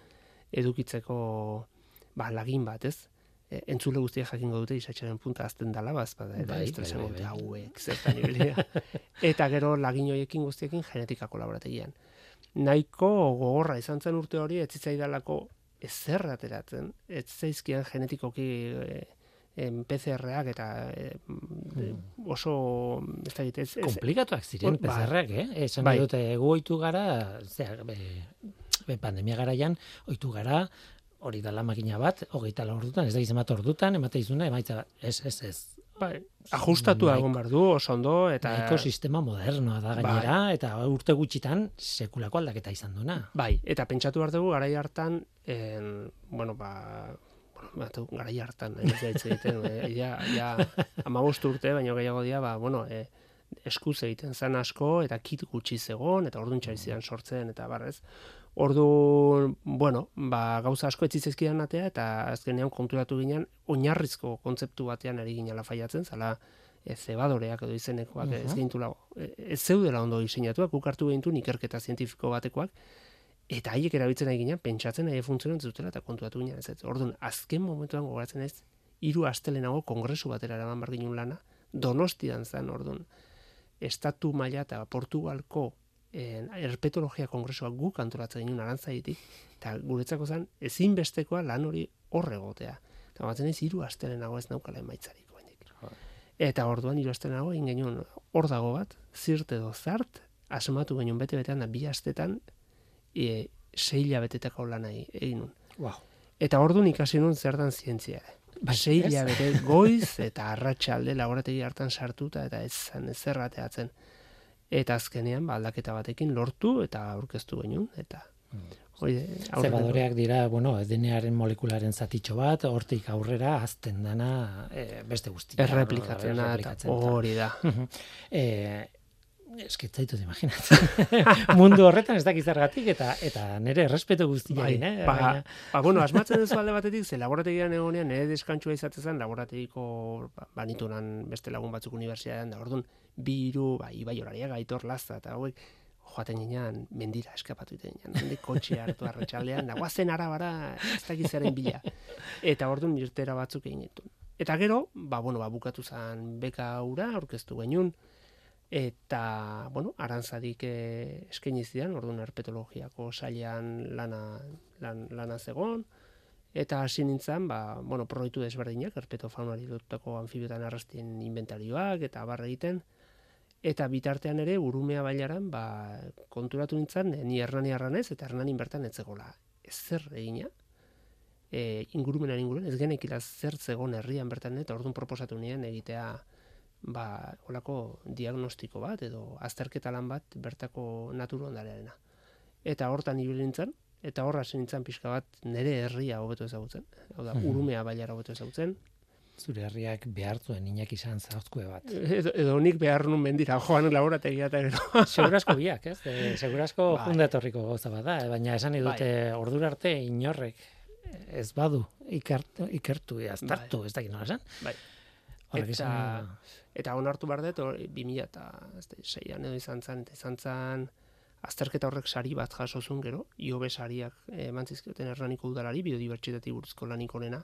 edukitzeko ba, lagin bat, ez? E, entzule guztiak jakingo dute isatxaren punta azten dala, bazpada, eta Bai, ez bai, bai, bai. hauek, zertan ibilia. eta gero lagin hoiekin guztiekin genetika kolaborategian. Nahiko gogorra izan zen urte hori, ez zitzaidalako ezer ateratzen, ez zaizkian genetikoki e, em, PCR-ak eta e, oso ez da ez, ez, Komplikatuak ziren bai. PCR-ak, eh? Esan Bai. dute, gu oitu gara, zera, be, be, pandemia garaian, oitu gara, hori dala makina bat, hogeita lau ordutan, ez da izan bat ordutan, emate izuna, emaitza ez, ez, ez. bai, ajustatu egon behar du, oso ondo, eta... Ekosistema modernoa da gainera, eta urte gutxitan sekulako aldaketa izan duena. Bai, eta pentsatu behar dugu, garai hartan, en, bueno, ba, bueno, batu, garai hartan, ez da hitz egiten, e, ja, ja, amabost urte, baino gehiago dira, ba, bueno, e, eskuz egiten zen asko, eta kit gutxi zegon, eta orduan zidan sortzen, eta barrez. Ordu, bueno, ba, gauza asko etzizezkidan atea, eta azkenean konturatu ginen, oinarrizko kontzeptu batean ari ginela faiatzen, zala, e, zebadoreak edo izenekoak ez Mhm. gintula, e, ez zeudela ondo diseinatuak, guk hartu gintuen ikerketa zientifiko batekoak, eta haiek erabiltzen ari ginen, pentsatzen nahi funtzionatzen zutela eta kontuatu ginen ez. ez. Orduan, azken momentuan gogoratzen ez, hiru astelenago kongresu batera eraman bar lana, donostian zen, orduan, estatu maila eta Portugalko en, herpetologia kongresua guk antolatzen ginen arantzaitik, eta guretzako zen, ezinbestekoa lan hori horre egotea. Eta batzen ez, hiru astelenago ez naukala emaitzarik. oraindik. Eta orduan hiru astelenago egin genuen hor dago bat, zirt edo zart, asmatu genuen bete-betean da bi astetan, e, sei hilabetetako lana e- egin nun. Wow. Eta orduan ikasi nun zer dan zientzia. Bai, sei ez? hilabete goiz eta arratsalde laborategi hartan sartuta eta ez zen ezer ateatzen. Eta azkenean ba, aldaketa batekin lortu eta aurkeztu genuen eta hori aurreko- Zebadoreak dira, bueno, DNAren molekularen zatitxo bat, hortik aurrera azten dana e, beste guztia. erreplikatzen da hori da. Eh, eske ez zaitut imaginatzen. Mundu horretan ez dakiz zergatik eta eta nire errespetu guztiarekin, eh? ba, Baina, ba, bueno, asmatzen duzu alde batetik, ze laborategian egonean, nire deskantsua izaten zen, laborategiko ba, banitunan beste lagun batzuk unibertsitatean, da orduan, bi hiru ba, ibai horariak, aitor laza, eta hauek, joaten ginean, mendira eskapatu iten ginean, handik kotxe hartu arratsaldean, da guazen arabara, ez dakiz zeren bila. Eta orduan irtera batzuk egin ditun. Eta gero, ba, bueno, ba, bukatu zen beka ura, aurkeztu genuen, eta, bueno, arantzadik eh, eskaini zidan, orduan herpetologiako sailean lana, lan, lana zegon, eta hasi nintzen, ba, bueno, proiektu desberdinak, herpetofaunari lotutako anfibiotan arrastien inventarioak, eta barra egiten, eta bitartean ere, urumea bailaran, ba, konturatu nintzen, eh, ni hernani arranez, eta hernanin bertan etzegola ezer egina, e, ingurumenan inguruan, ez genekila zer zegon herrian bertan, eta orduan proposatu nien egitea, ba, olako diagnostiko bat edo azterketa lan bat bertako naturo ondarearena. Eta hortan ibili nintzen, eta horra nintzen pixka bat nire herria hobeto ezagutzen. Hau da, Mhm. urumea bailara hobeto ezagutzen. Zure herriak behartuen inak izan zauzkue bat. Edo, edo nik behar nun mendira, joan laborategia eta gero. Segurazko biak, ez? E, segurazko Bai. jundatorriko gauza bada, eh? baina esan nahi dute ordura arte inorrek ez badu ikertu, ikertu aztertu, ez dakit nola esan. Bai. Horrek Eta- du. Eta onartu behar dut, 2000 eta ez da, seian edo izan zen, izan zen, azterketa horrek sari bat jaso zuen gero, iobe sariak eh, eman zizkioten hernaniko udalari, biodibertsitate buruzko lanik onena.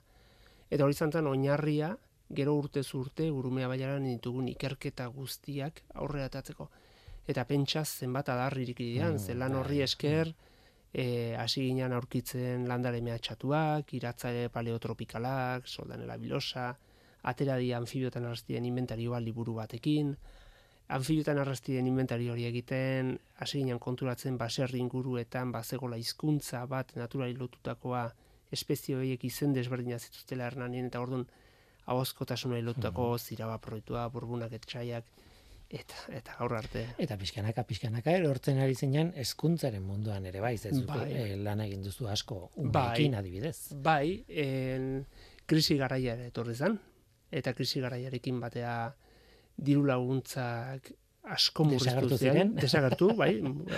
Eta hori izan zen, oinarria, gero urtez urte, urumea baiaran ditugun ikerketa guztiak aurrera atatzeko. Eta pentsa zenbat adarririk dian, Mm, ze lan bai, horri esker, eh, hasi ginen aurkitzen landare mehatxatuak, iratzaile paleotropikalak, soldanela bilosa, atera di anfibiotan arrastien inventarioa liburu batekin, anfibiotan arrastien inventario hori egiten, hasi ginen konturatzen baserri inguruetan, bazegola hizkuntza bat naturali lotutakoa, espezie horiek izen desberdina zituztela hernanien, eta orduan ahozkotasunari lotutako ziraba proiektua, burbunak etxaiak, eta, eta gaur arte. Eta pixkanaka, pixkanaka erortzen ari zenean hezkuntzaren munduan ere bai, ez Bai. eh, lan egin duzu asko Bai. umeekin adibidez. Bai, en, krisi garaia etorri zen, eta krisi garaiarekin batea diru laguntzak asko murriztu ziren. Desagertu, bai,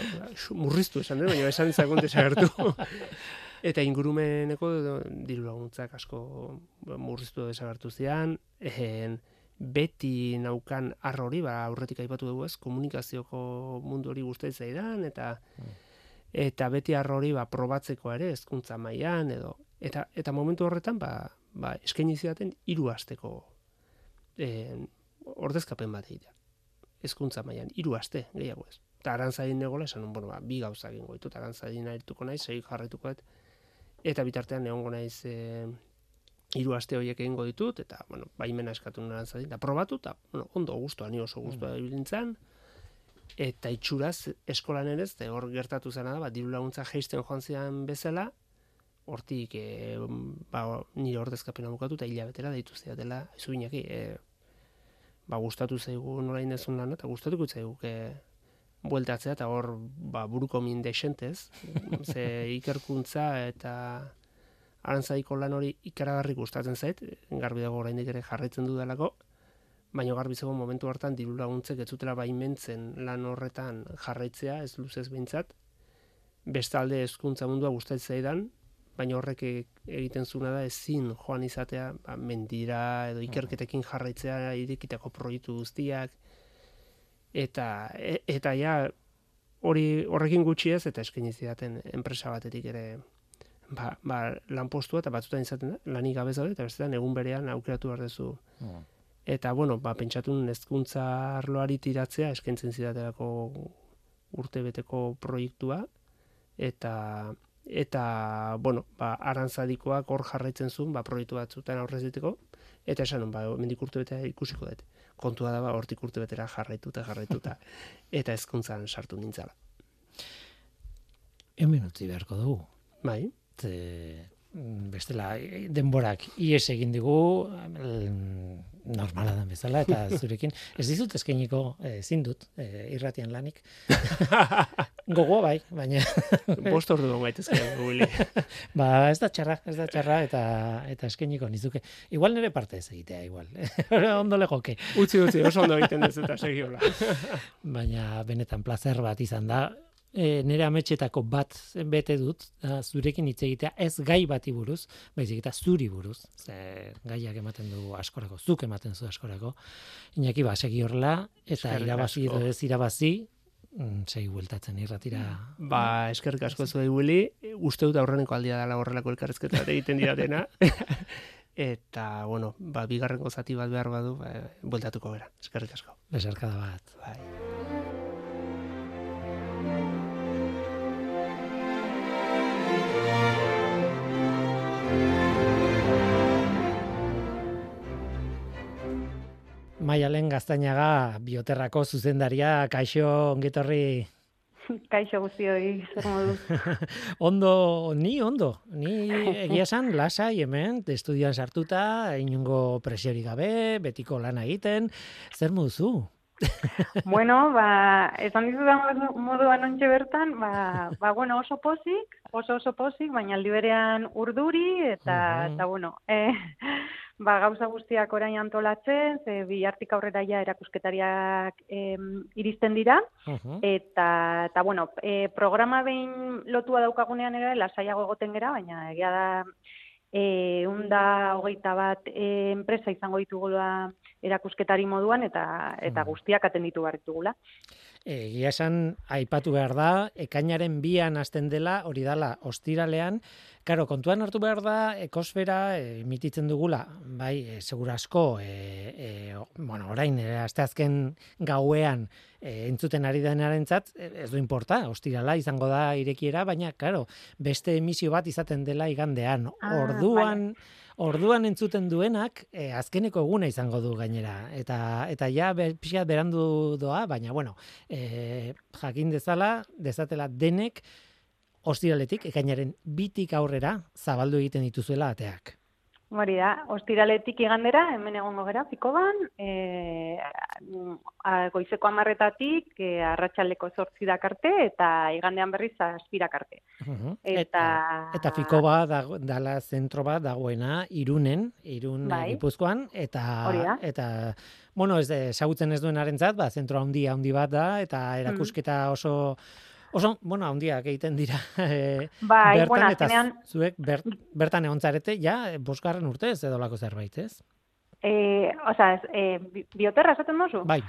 murriztu esan dut, baina esan zagun desagertu. eta ingurumeneko diru laguntzak asko murriztu edo desagertu zian, en, beti naukan arro hori, ba, aurretik aipatu dugu ez, komunikazioko mundu hori gustatzen zaidan, eta eta beti arro hori ba, probatzeko ere hezkuntza mailan edo eta eta momentu horretan ba, ba eskaini zidaten hiru asteko eh, ordezkapen bat egitea. Hezkuntza mailan hiru aste gehiago ez. Eta arantzadin negola esan, bueno, ba, bi gauza egingo ditut, arantzadin arituko naiz, sei jarraituko dut, eta bitartean egongo naiz e, hiru aste horiek egingo ditut eta bueno, baimena eskatu noran zadin da probatu eta bueno, ondo gustoa ni oso gustoa mm. eta itxuraz eskolan ere ez hor gertatu zena da ba diru laguntza jaisten joan zian bezala hortik e, ba nire ordezkapena bukatu eta hilabetera deitu dela zuinaki e, ba gustatu zaigu norain ezun lan eta gustatuko zaigu ke bueltatzea eta hor ba buruko min desentez ze ikerkuntza eta arantzaiko lan hori ikaragarri gustatzen zait, garbi dago oraindik ere jarraitzen dudalako, baina garbi zegoen momentu hartan diru laguntzek ez zutela baimentzen lan horretan jarraitzea, ez luzez behintzat, bestalde hezkuntza mundua gustatzen zaidan, baina horrek e, egiten zuna da ezin joan izatea ba, mendira edo ikerketekin jarraitzea irekitako proiektu guztiak eta e, eta ja hori horrekin gutxi ez eta eskaini zidaten enpresa batetik ere ba, ba, lanpostua eta batzutan izaten da, lanik gabe zaude, eta bestetan egun berean aukeratu behar. Mm. Eta, bueno, ba, pentsatu ezkuntza arloari tiratzea, eskentzen zidaterako urte beteko proiektua, eta, eta bueno, ba, arantzadikoak hor jarraitzen zuen, ba, proiektu batzutan aurrez diteko, eta esan, ba, mendik urte betea ikusiko dut. Kontua da, ba, hortik urte betera jarraituta, jarraituta, eta ezkuntzan sartu nintzala. Hemen utzi beharko dugu. Bai e, bestela denborak ies egin digu normala den bezala eta zurekin ez dizut eskainiko ezin dut e, irratian lanik gogoa bai baina bost ordu gaitezke ba ez da txarra ez da txarra eta eta eskainiko nizuke. Igual nere parte ez egitea igual. Ondo legoke utzi utzi oso ondo egiten ez eta segiola baina benetan placer bat izan da. E, nire ametxetako bat bete dut, zurekin hitz egitea ez gai bati buruz, baizik eta zuri buruz, ze gaiak ematen du askorako, zuk ematen zu askorako, inaki ba, segi horrela, eta irabazi edo ez irabazi, mm, segi bueltatzen irratira. Ba, eskerrik asko zuei Willy, uste dut aurreneko aldia dela horrelako elkarrezketa egiten dira dena. eta, bueno, ba, bigarrengo zati bat behar badu, ba, bueltatuko bera. Eskerrik asko. Besarkada bat. Bai. Maialen Gaztainaga bioterrako zuzendaria, kaixo ongetorri. Kaixo guztioi, zer ondo, ni ondo, ni egia esan lasai hemen, estudian sartuta, inungo presiori gabe, betiko lana egiten, zer moduzu? bueno, ba, esan dizu da moduan ontxe bertan, ba, ba, bueno, oso pozik, oso oso pozik, baina aldi berean urduri, eta, eta bueno, eh, ba, gauza guztiak orain antolatzen, ze bi hartik aurrera ja erakusketariak em, iristen dira, eta, eta bueno, e, programa behin lotua daukagunean ere, lasaiago egoten gera, baina egia da, e, unda hogeita bat e, enpresa izango ditugula erakusketari moduan, eta, eta guztiak atenditu behar ditugula. Egia esan, aipatu behar da, ekainaren bian hasten dela, hori dala, ostiralean, Karo, kontuan hartu behar da, ekosfera e, emititzen dugula, bai, e, segura asko, e, e, bueno, orain, e, asteazken gauean e, entzuten ari denaren zat, ez du importa, ostirala izango da irekiera, baina, karo, beste emisio bat izaten dela igandean, ah, orduan, Orduan entzuten duenak e, azkeneko eguna izango du gainera. Eta eta ja pixka berandu doa baina bueno e, jakin dezala dezatela denek ostiraletik, ekainaren bitik aurrera, zabaldu egiten dituzuela ateak. Hori da, ostiraletik igandera, hemen egongo gara, piko ban, e, goizeko amarretatik, e, arratsaleko zortzi dakarte, eta igandean berriz azpirak arte. eta, eta, piko ba, dala zentro bat dagoena, irunen, irun bai. gipuzkoan, eta, eta, bueno, ez, ezagutzen ez duen arentzat, ba, zentro handi handi bat da, eta erakusketa oso, Oso, bueno, handiak egiten dira. E, bai, bertan, bueno, eta zenean... zuek bertan egon zarete, ja, bosgarren urte ez edo lako zerbait, ez? Eh, o sea, eh, bioterra esaten dozu? Bai.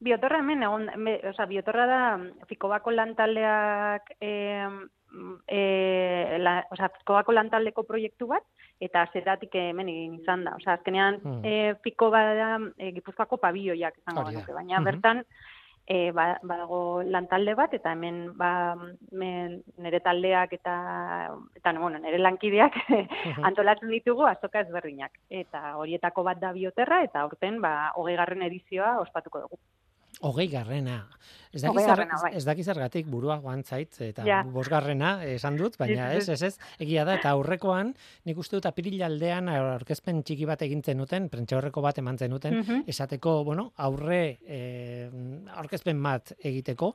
Bioterra hemen, egon, me, o sea, bioterra da, fikobako lantaldeak, eh, eh, la, o sea, fikobako lantaldeko proiektu bat, eta zeratik hemen egin izan da. O sea, azkenean, hmm. eh, fikoba da, eh, gipuzkoako pabioiak izango baina, baina bertan, e, ba, badago lantalde bat eta hemen ba men, nere taldeak eta eta bueno, nere lankideak antolatzen ditugu azoka ezberdinak eta horietako bat da bioterra eta aurten ba 20. edizioa ospatuko dugu. Hogei garrena. Ez dakiz, bai. ez dakiz zergatik burua joan zait, eta ja. bosgarrena esan dut, baina ez, ez, ez, egia da, eta aurrekoan, nik uste dut apirilaldean aurkezpen txiki bat egintzen duten, horreko bat eman zenuten, mhm. esateko, bueno, aurre eh, aurkezpen bat egiteko,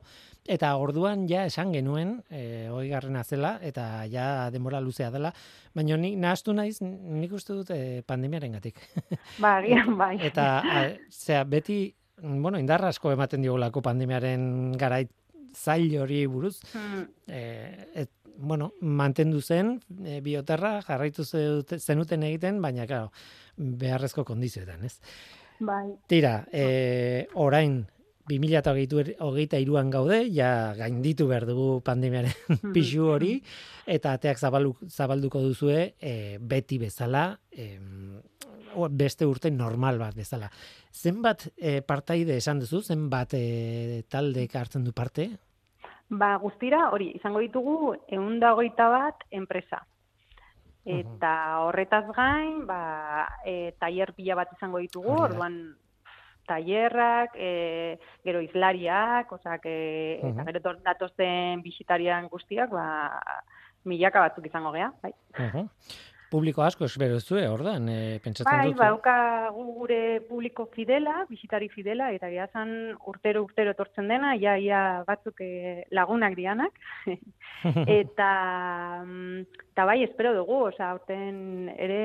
eta orduan ja esan genuen, eh, hogei garrena zela, eta ja demora luzea dela, baina nik nahaztu naiz, nik uste dut eh, pandemiaren gatik. Ba, bai. Eta, zera, beti bueno, indarra asko ematen diogulako pandemiaren garait zail hori buruz. Hmm. E, et, bueno, mantendu zen e, bioterra jarraitu zenuten egiten, baina claro, beharrezko kondizioetan, ez? Bai. Tira, e, orain 2023 iruan gaude, ja gainditu behar dugu pandemiaren hmm. pixu hori, eta ateak zabalduko duzue e, beti bezala, e, beste urte normal bat bezala. Zenbat e, partaide esan duzu, zenbat e, talde hartzen du parte? Ba, guztira, hori, izango ditugu, egun hogeita bat enpresa. Eta horretaz gain, ba, e, taier pila bat izango ditugu, orduan tailerrak, e, gero izlariak, osak, e, uh -huh. eta gero datozen bisitarian guztiak, ba, milaka batzuk izango gea, bai publiko asko espero zue, ordan, e, pentsatzen bai, dut. Bai, bauka gure publiko fidela, bisitari fidela, eta gehiazan urtero urtero etortzen dena, ja, ia batzuk e, lagunak dianak. eta, mm, eta bai, espero dugu, oza, aurten ere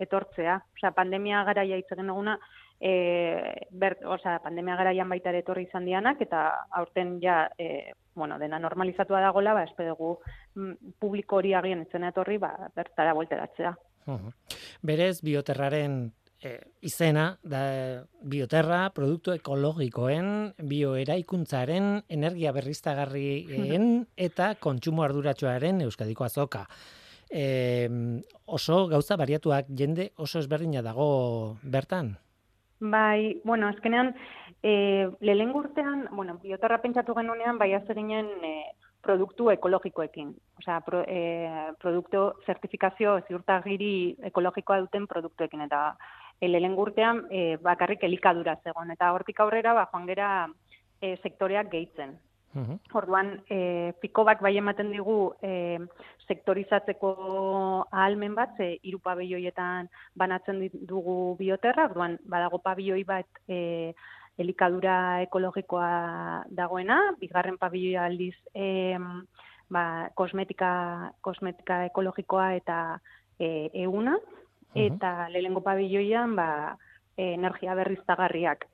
etortzea. Oza, pandemia gara ja itzegen eguna, e, ber, oza, pandemia garaian baita ere etorri izan dianak, eta aurten ja, e, bueno, dena normalizatua dagoela, ba, espero dugu mm, publiko hori agian etzen etorri, ba, bertara volteratzea. Berez, bioterraren e, izena, da, bioterra, produktu ekologikoen, bioeraikuntzaren, energia berriztagarrien eta kontsumo arduratsuaren euskadiko azoka. E, oso gauza bariatuak jende oso ezberdina dago bertan? Bai, bueno, azkenean, E, lehen urtean, bueno, bioterra pentsatu genunean, bai ginen e, produktu ekologikoekin. Osea, pro, e, produktu zertifikazio ziurtagiri ekologikoa duten produktuekin. Eta e, lehen urtean e, bakarrik elikadura zegoen. Eta hortik aurrera, ba, joan gera e, sektoreak gehitzen. Orduan, e, piko bai ematen digu e, sektorizatzeko ahalmen bat, ze iru pabioietan banatzen dugu bioterra, orduan, badago pabioi bat e, elikadura ekologikoa dagoena, bigarren pabilloa aldiz e, ba, kosmetika, kosmetika ekologikoa eta e, euna, eta lehengo pabilloian ba, energia berriztagarriak.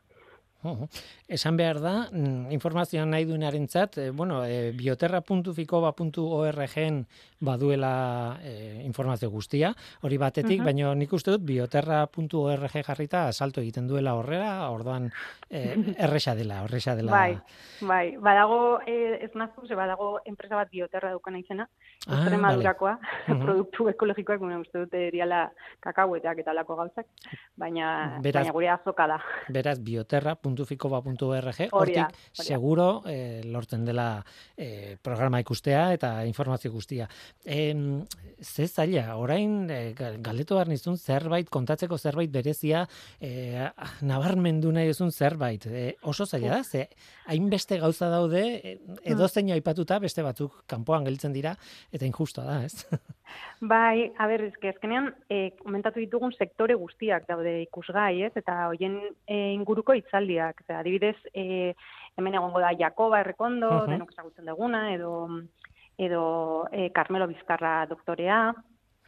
Esan behar da, mm, informazioa nahi duenaren zat, e, bueno, e, bioterra.fikoba.org baduela e, informazio guztia, hori batetik, uh baina nik uste dut bioterra.org jarrita salto egiten duela horrela, orduan e, erresa dela, erresa dela. Bai, bai, badago, e, ez naztu, ze badago enpresa bat bioterra dukana izena, ah, Extremadurakoa, produktu ekologikoak, gure uste dut eriala kakaueteak eta lako gauzak, baina, baina gure azoka da. Beraz, bioterra www.fikova.org, hortik seguro eh, lortzen dela eh, programa ikustea eta informazio guztia. Eh, ze zaila, orain eh, galdetu behar nizun zerbait, kontatzeko zerbait berezia, eh, nabarmendu nahi ezun zerbait. Eh, oso zaila da, ze hainbeste gauza daude, eh, edo zein aipatuta beste batzuk kanpoan gelditzen dira, eta injusta da, ez? Bai, a ber, ezke, e, komentatu ditugun sektore guztiak daude ikusgai, ez? Eta hoien e, inguruko itzaldiak. Eta, adibidez, e, hemen egongo da Jakoba Errekondo, uh -huh. denok ezagutzen duguna, edo, edo e, Carmelo Bizkarra doktorea,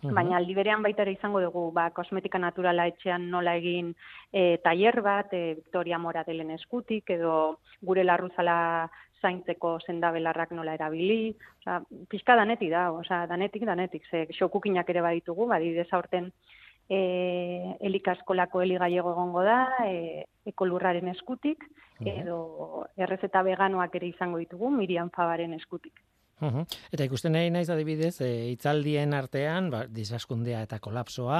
Baina aldi berean baita ere izango dugu, ba, kosmetika naturala etxean nola egin e, tailer bat, e, Victoria Mora delen eskutik, edo gure larruzala zaintzeko sendabelarrak nola erabili, osea, pixka danetik da, osea, danetik, danetik, ze xokukinak ere baditugu, badidez aurten e, elikaskolako eligaiego egongo da, e, ekolurraren eskutik, edo errezeta veganoak ere izango ditugu, Miriam Fabaren eskutik. Uhum. Eta ikusten nahi naiz adibidez, e, itzaldien artean, ba, disaskundea eta kolapsoa,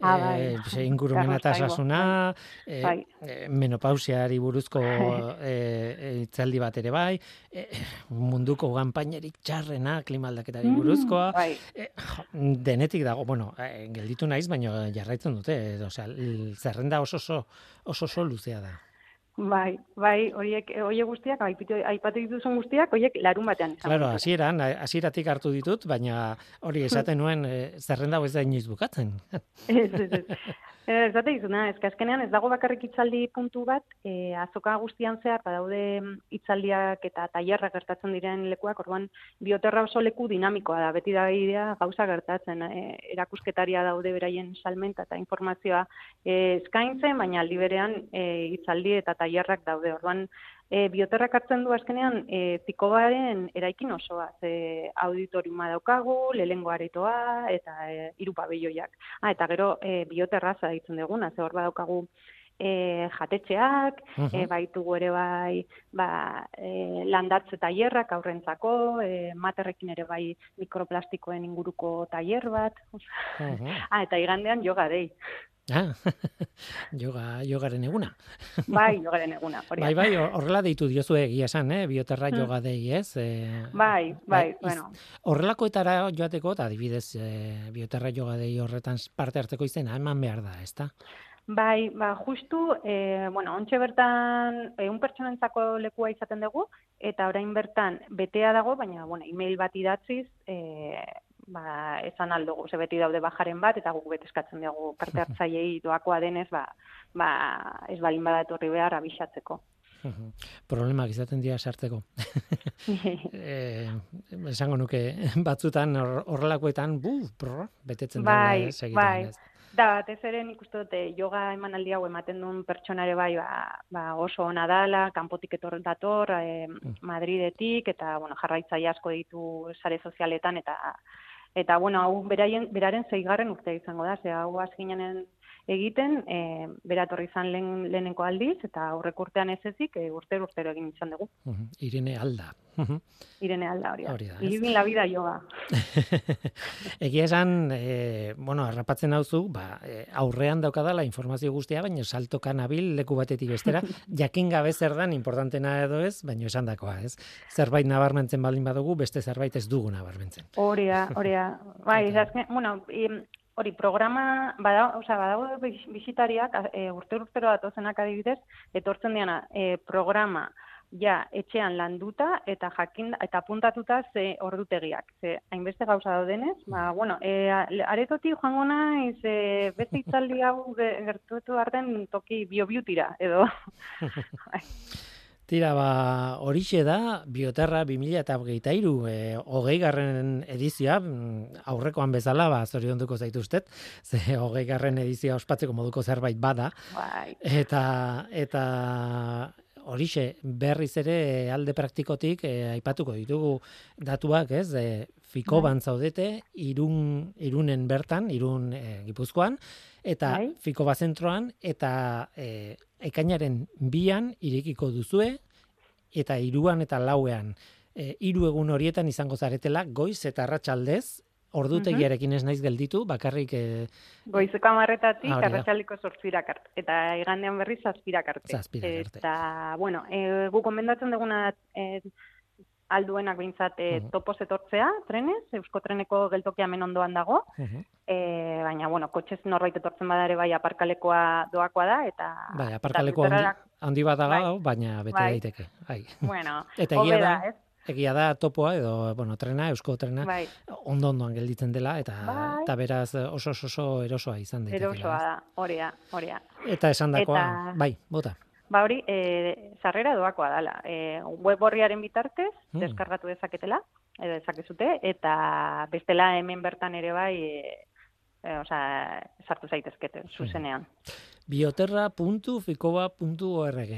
Ah, bai. e, ingurumen eta sasuna, e, Bai. e, menopausiari buruzko e, e, itzaldi bat ere bai, e, munduko ganpainerik txarrena, klimaldaketari Mm, buruzkoa, Bai. e, denetik dago, bueno, e, gelditu naiz, baina jarraitzen dute, e, osea, l- zerrenda oso oso, oso oso luzea da. Bai, bai, horiek, horiek guztiak, aipatu, aipatu dituzun guztiak, horiek larun batean. Claro, hasieran, hasieratik hartu ditut, baina hori esaten nuen e, zerrenda ez da inoiz bukatzen. Ez, ez, ez. Eh, Esate dizuna, ez azkenean ez dago bakarrik hitzaldi puntu bat, e, azoka guztian zehar, badaude hitzaldiak eta tailerrak gertatzen diren lekuak, orduan bioterra oso leku dinamikoa da, beti da bidea gauza gertatzen, e, erakusketaria daude beraien salmenta eta informazioa e, eskaintzen, baina aldi berean e, hitzaldi eta tailerrak daude, orduan E, bioterrak hartzen du azkenean e, zikobaren eraikin osoa, ze auditoriuma daukagu, lehengo aretoa eta e, hiru pabelloiak. Ah, eta gero e, bioterraza ditzen duguna, ze hor badaukagu e, jatetxeak, e, Mhm. baitugu ere bai ba, e, landatze tailerrak aurrentzako, e, materrekin ere bai mikroplastikoen inguruko tailer bat. Mhm. ah, eta igandean yoga dei. Ah, yoga, yogaren eguna. Bai, yogaren eguna. Hori. Bai, bai, hor- horrela deitu diozu egia esan, eh? bioterra Mm. yoga dei, ez? E, Bai, bai, iz- bueno. Horrelakoetara joateko, eta adibidez, e, bioterra yoga dei horretan parte hartzeko izena eman behar da, ezta? Bai, ba, justu, e, bueno, ontxe bertan egun pertsonentzako lekua izaten dugu, eta orain bertan betea dago, baina, bueno, email bat idatziz, e, ba, esan aldugu, ze beti daude bajaren bat, eta guk bete eskatzen dugu parte hartzaileei doakoa denez, ba, ba, ez balin bada etorri behar abixatzeko. Mhm. Problemak izaten dira sartzeko. e, esango nuke batzutan hor- horrelakoetan, bu, prr, betetzen Bai, dela, eh, segidan, bai. ez? Da, batez ere nik uste dute yoga emanaldi hau ematen duen pertsonare bai ba, ba oso ona dala, kanpotik etor dator, e, Madridetik eta bueno, jarraitzaile asko ditu sare sozialetan eta eta bueno, hau beraien beraren zeigarren urtea izango da, ze hau azkenean egiten, e, bera etorri izan lehen, lehenenko aldiz eta aurrek urtean ez ezik, e, urtero urtero egin izan dugu. Mhm. Irene alda. Irene alda hori da. Hori da? Living la vida yoga. Egia esan, e, bueno, harrapatzen hauzu, ba, aurrean daukadala informazio guztia, baina saltoka nabil leku batetik bestera, jakin gabe zer dan importantena edo ez, baina esandakoa, ez? Zerbait nabarmentzen baldin badugu, beste zerbait ez dugu nabarmentzen. Hori da, hori da. Bai, azken, bueno, em, hori programa, bada, osea, badago a- e, urte urtero datozenak adibidez, etortzen diana, e, programa, ja, etxean landuta eta jakin eta apuntatuta ze ordutegiak. Ze hainbeste gauza daudenez, ba bueno, eh aretotik joango naiz e, beste hitzaldi hau ge- gertatu arten toki biobiutira edo Tira, ba, horixe da, Bioterra 2023, e, hogei garren edizioa, mm, aurrekoan bezala, ba, zorionduko zaituztet, ze hogei garren edizioa ospatzeko moduko zerbait bada, bai, Eta eta horixe berriz ere alde praktikotik eh, aipatuko ditugu datuak, ez? E, Fikoban zaudete, irun, irunen bertan, irun e, gipuzkoan, eta Bai. Fikoba zentroan, eta e, ekainaren bian irekiko duzue, eta iruan eta lauean. E, hiru egun horietan izango zaretela, goiz eta arratsaldez, ordutegiarekin ez naiz gelditu, bakarrik e, Goizeko amarretatik, Ah, arratsaliko sortzirak arte. Eta igandean berriz zazpirak arte. Zazpirak arte. Eta, bueno, e, gu komendatzen duguna e, alduenak bintzat e, Mhm. topoz etortzea, trenez, Eusko Treneko geltokia hemen ondoan dago, uh e, baina, bueno, kotxez norbait etortzen bada ere bai aparkalekoa doakoa da, eta... Bai, aparkaleko handi, handi bat dago, Bai. baina bete Bai. daiteke. Bai. Bueno, Eta egia da, egia da topoa edo, bueno, trena, eusko trena, Bai, ondo ondoan gelditzen dela, eta, Bai. eta beraz oso oso, oso erosoa izan daitekeela. erosoa da, hori da, hori da. Eta esan dakoa, Eta- bai, bota. Ba hori, e, sarrera doakoa dala. E, web horriaren bitartez, Hmm. deskargatu dezaketela, edo dezakezute, eta bestela hemen bertan ere bai, e, e, osea, sartu zaitezkete, zuzenean. bioterra.fikoba.org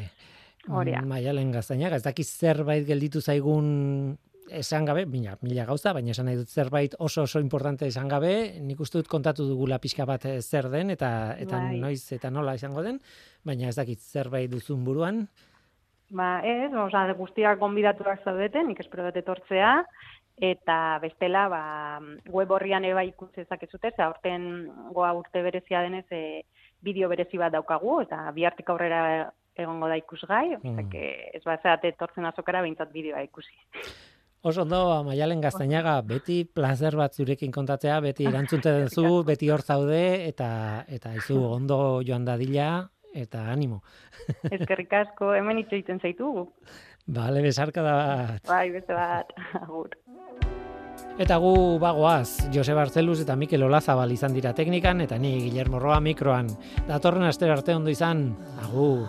Hori da. Maialen gaztainaga, ez dakiz zerbait gelditu zaigun esan gabe, mila, mila gauza, baina esan nahi dut zerbait oso oso importante esan gabe, nik uste dut kontatu dugula pixka bat eh, zer den, eta eta Bai. noiz eta nola izango den, baina ez dakit zerbait duzun buruan, Ba, ez, oza, guztiak gonbidatuak zaudeten, nik espero dut etortzea, eta bestela, ba, web horrian eba ikutzezak ezute, ze aurten goa urte berezia denez, e, bideo berezi bat daukagu, eta bihartik aurrera egongo da ikusgai, mm. ez bat zeate etortzen azokara behintzat bideoa ikusi. Oso ondo, Maialen Gaztainaga, beti plazer bat zurekin kontatzea, beti erantzunte duzu, beti hor zaude, eta eta izu ondo joan dadila, eta animo. Ezkerrik asko, hemen hitz egiten zaitugu. Bale, besarka da bat. Bai, beste bat, agur. Eta gu bagoaz, Jose Barceluz eta Mikel Olazabal izan dira teknikan, eta ni Guillermo Roa mikroan. Datorren aster arte ondo izan, agur.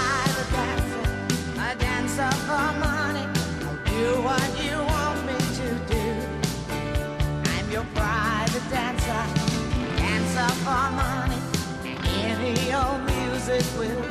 music will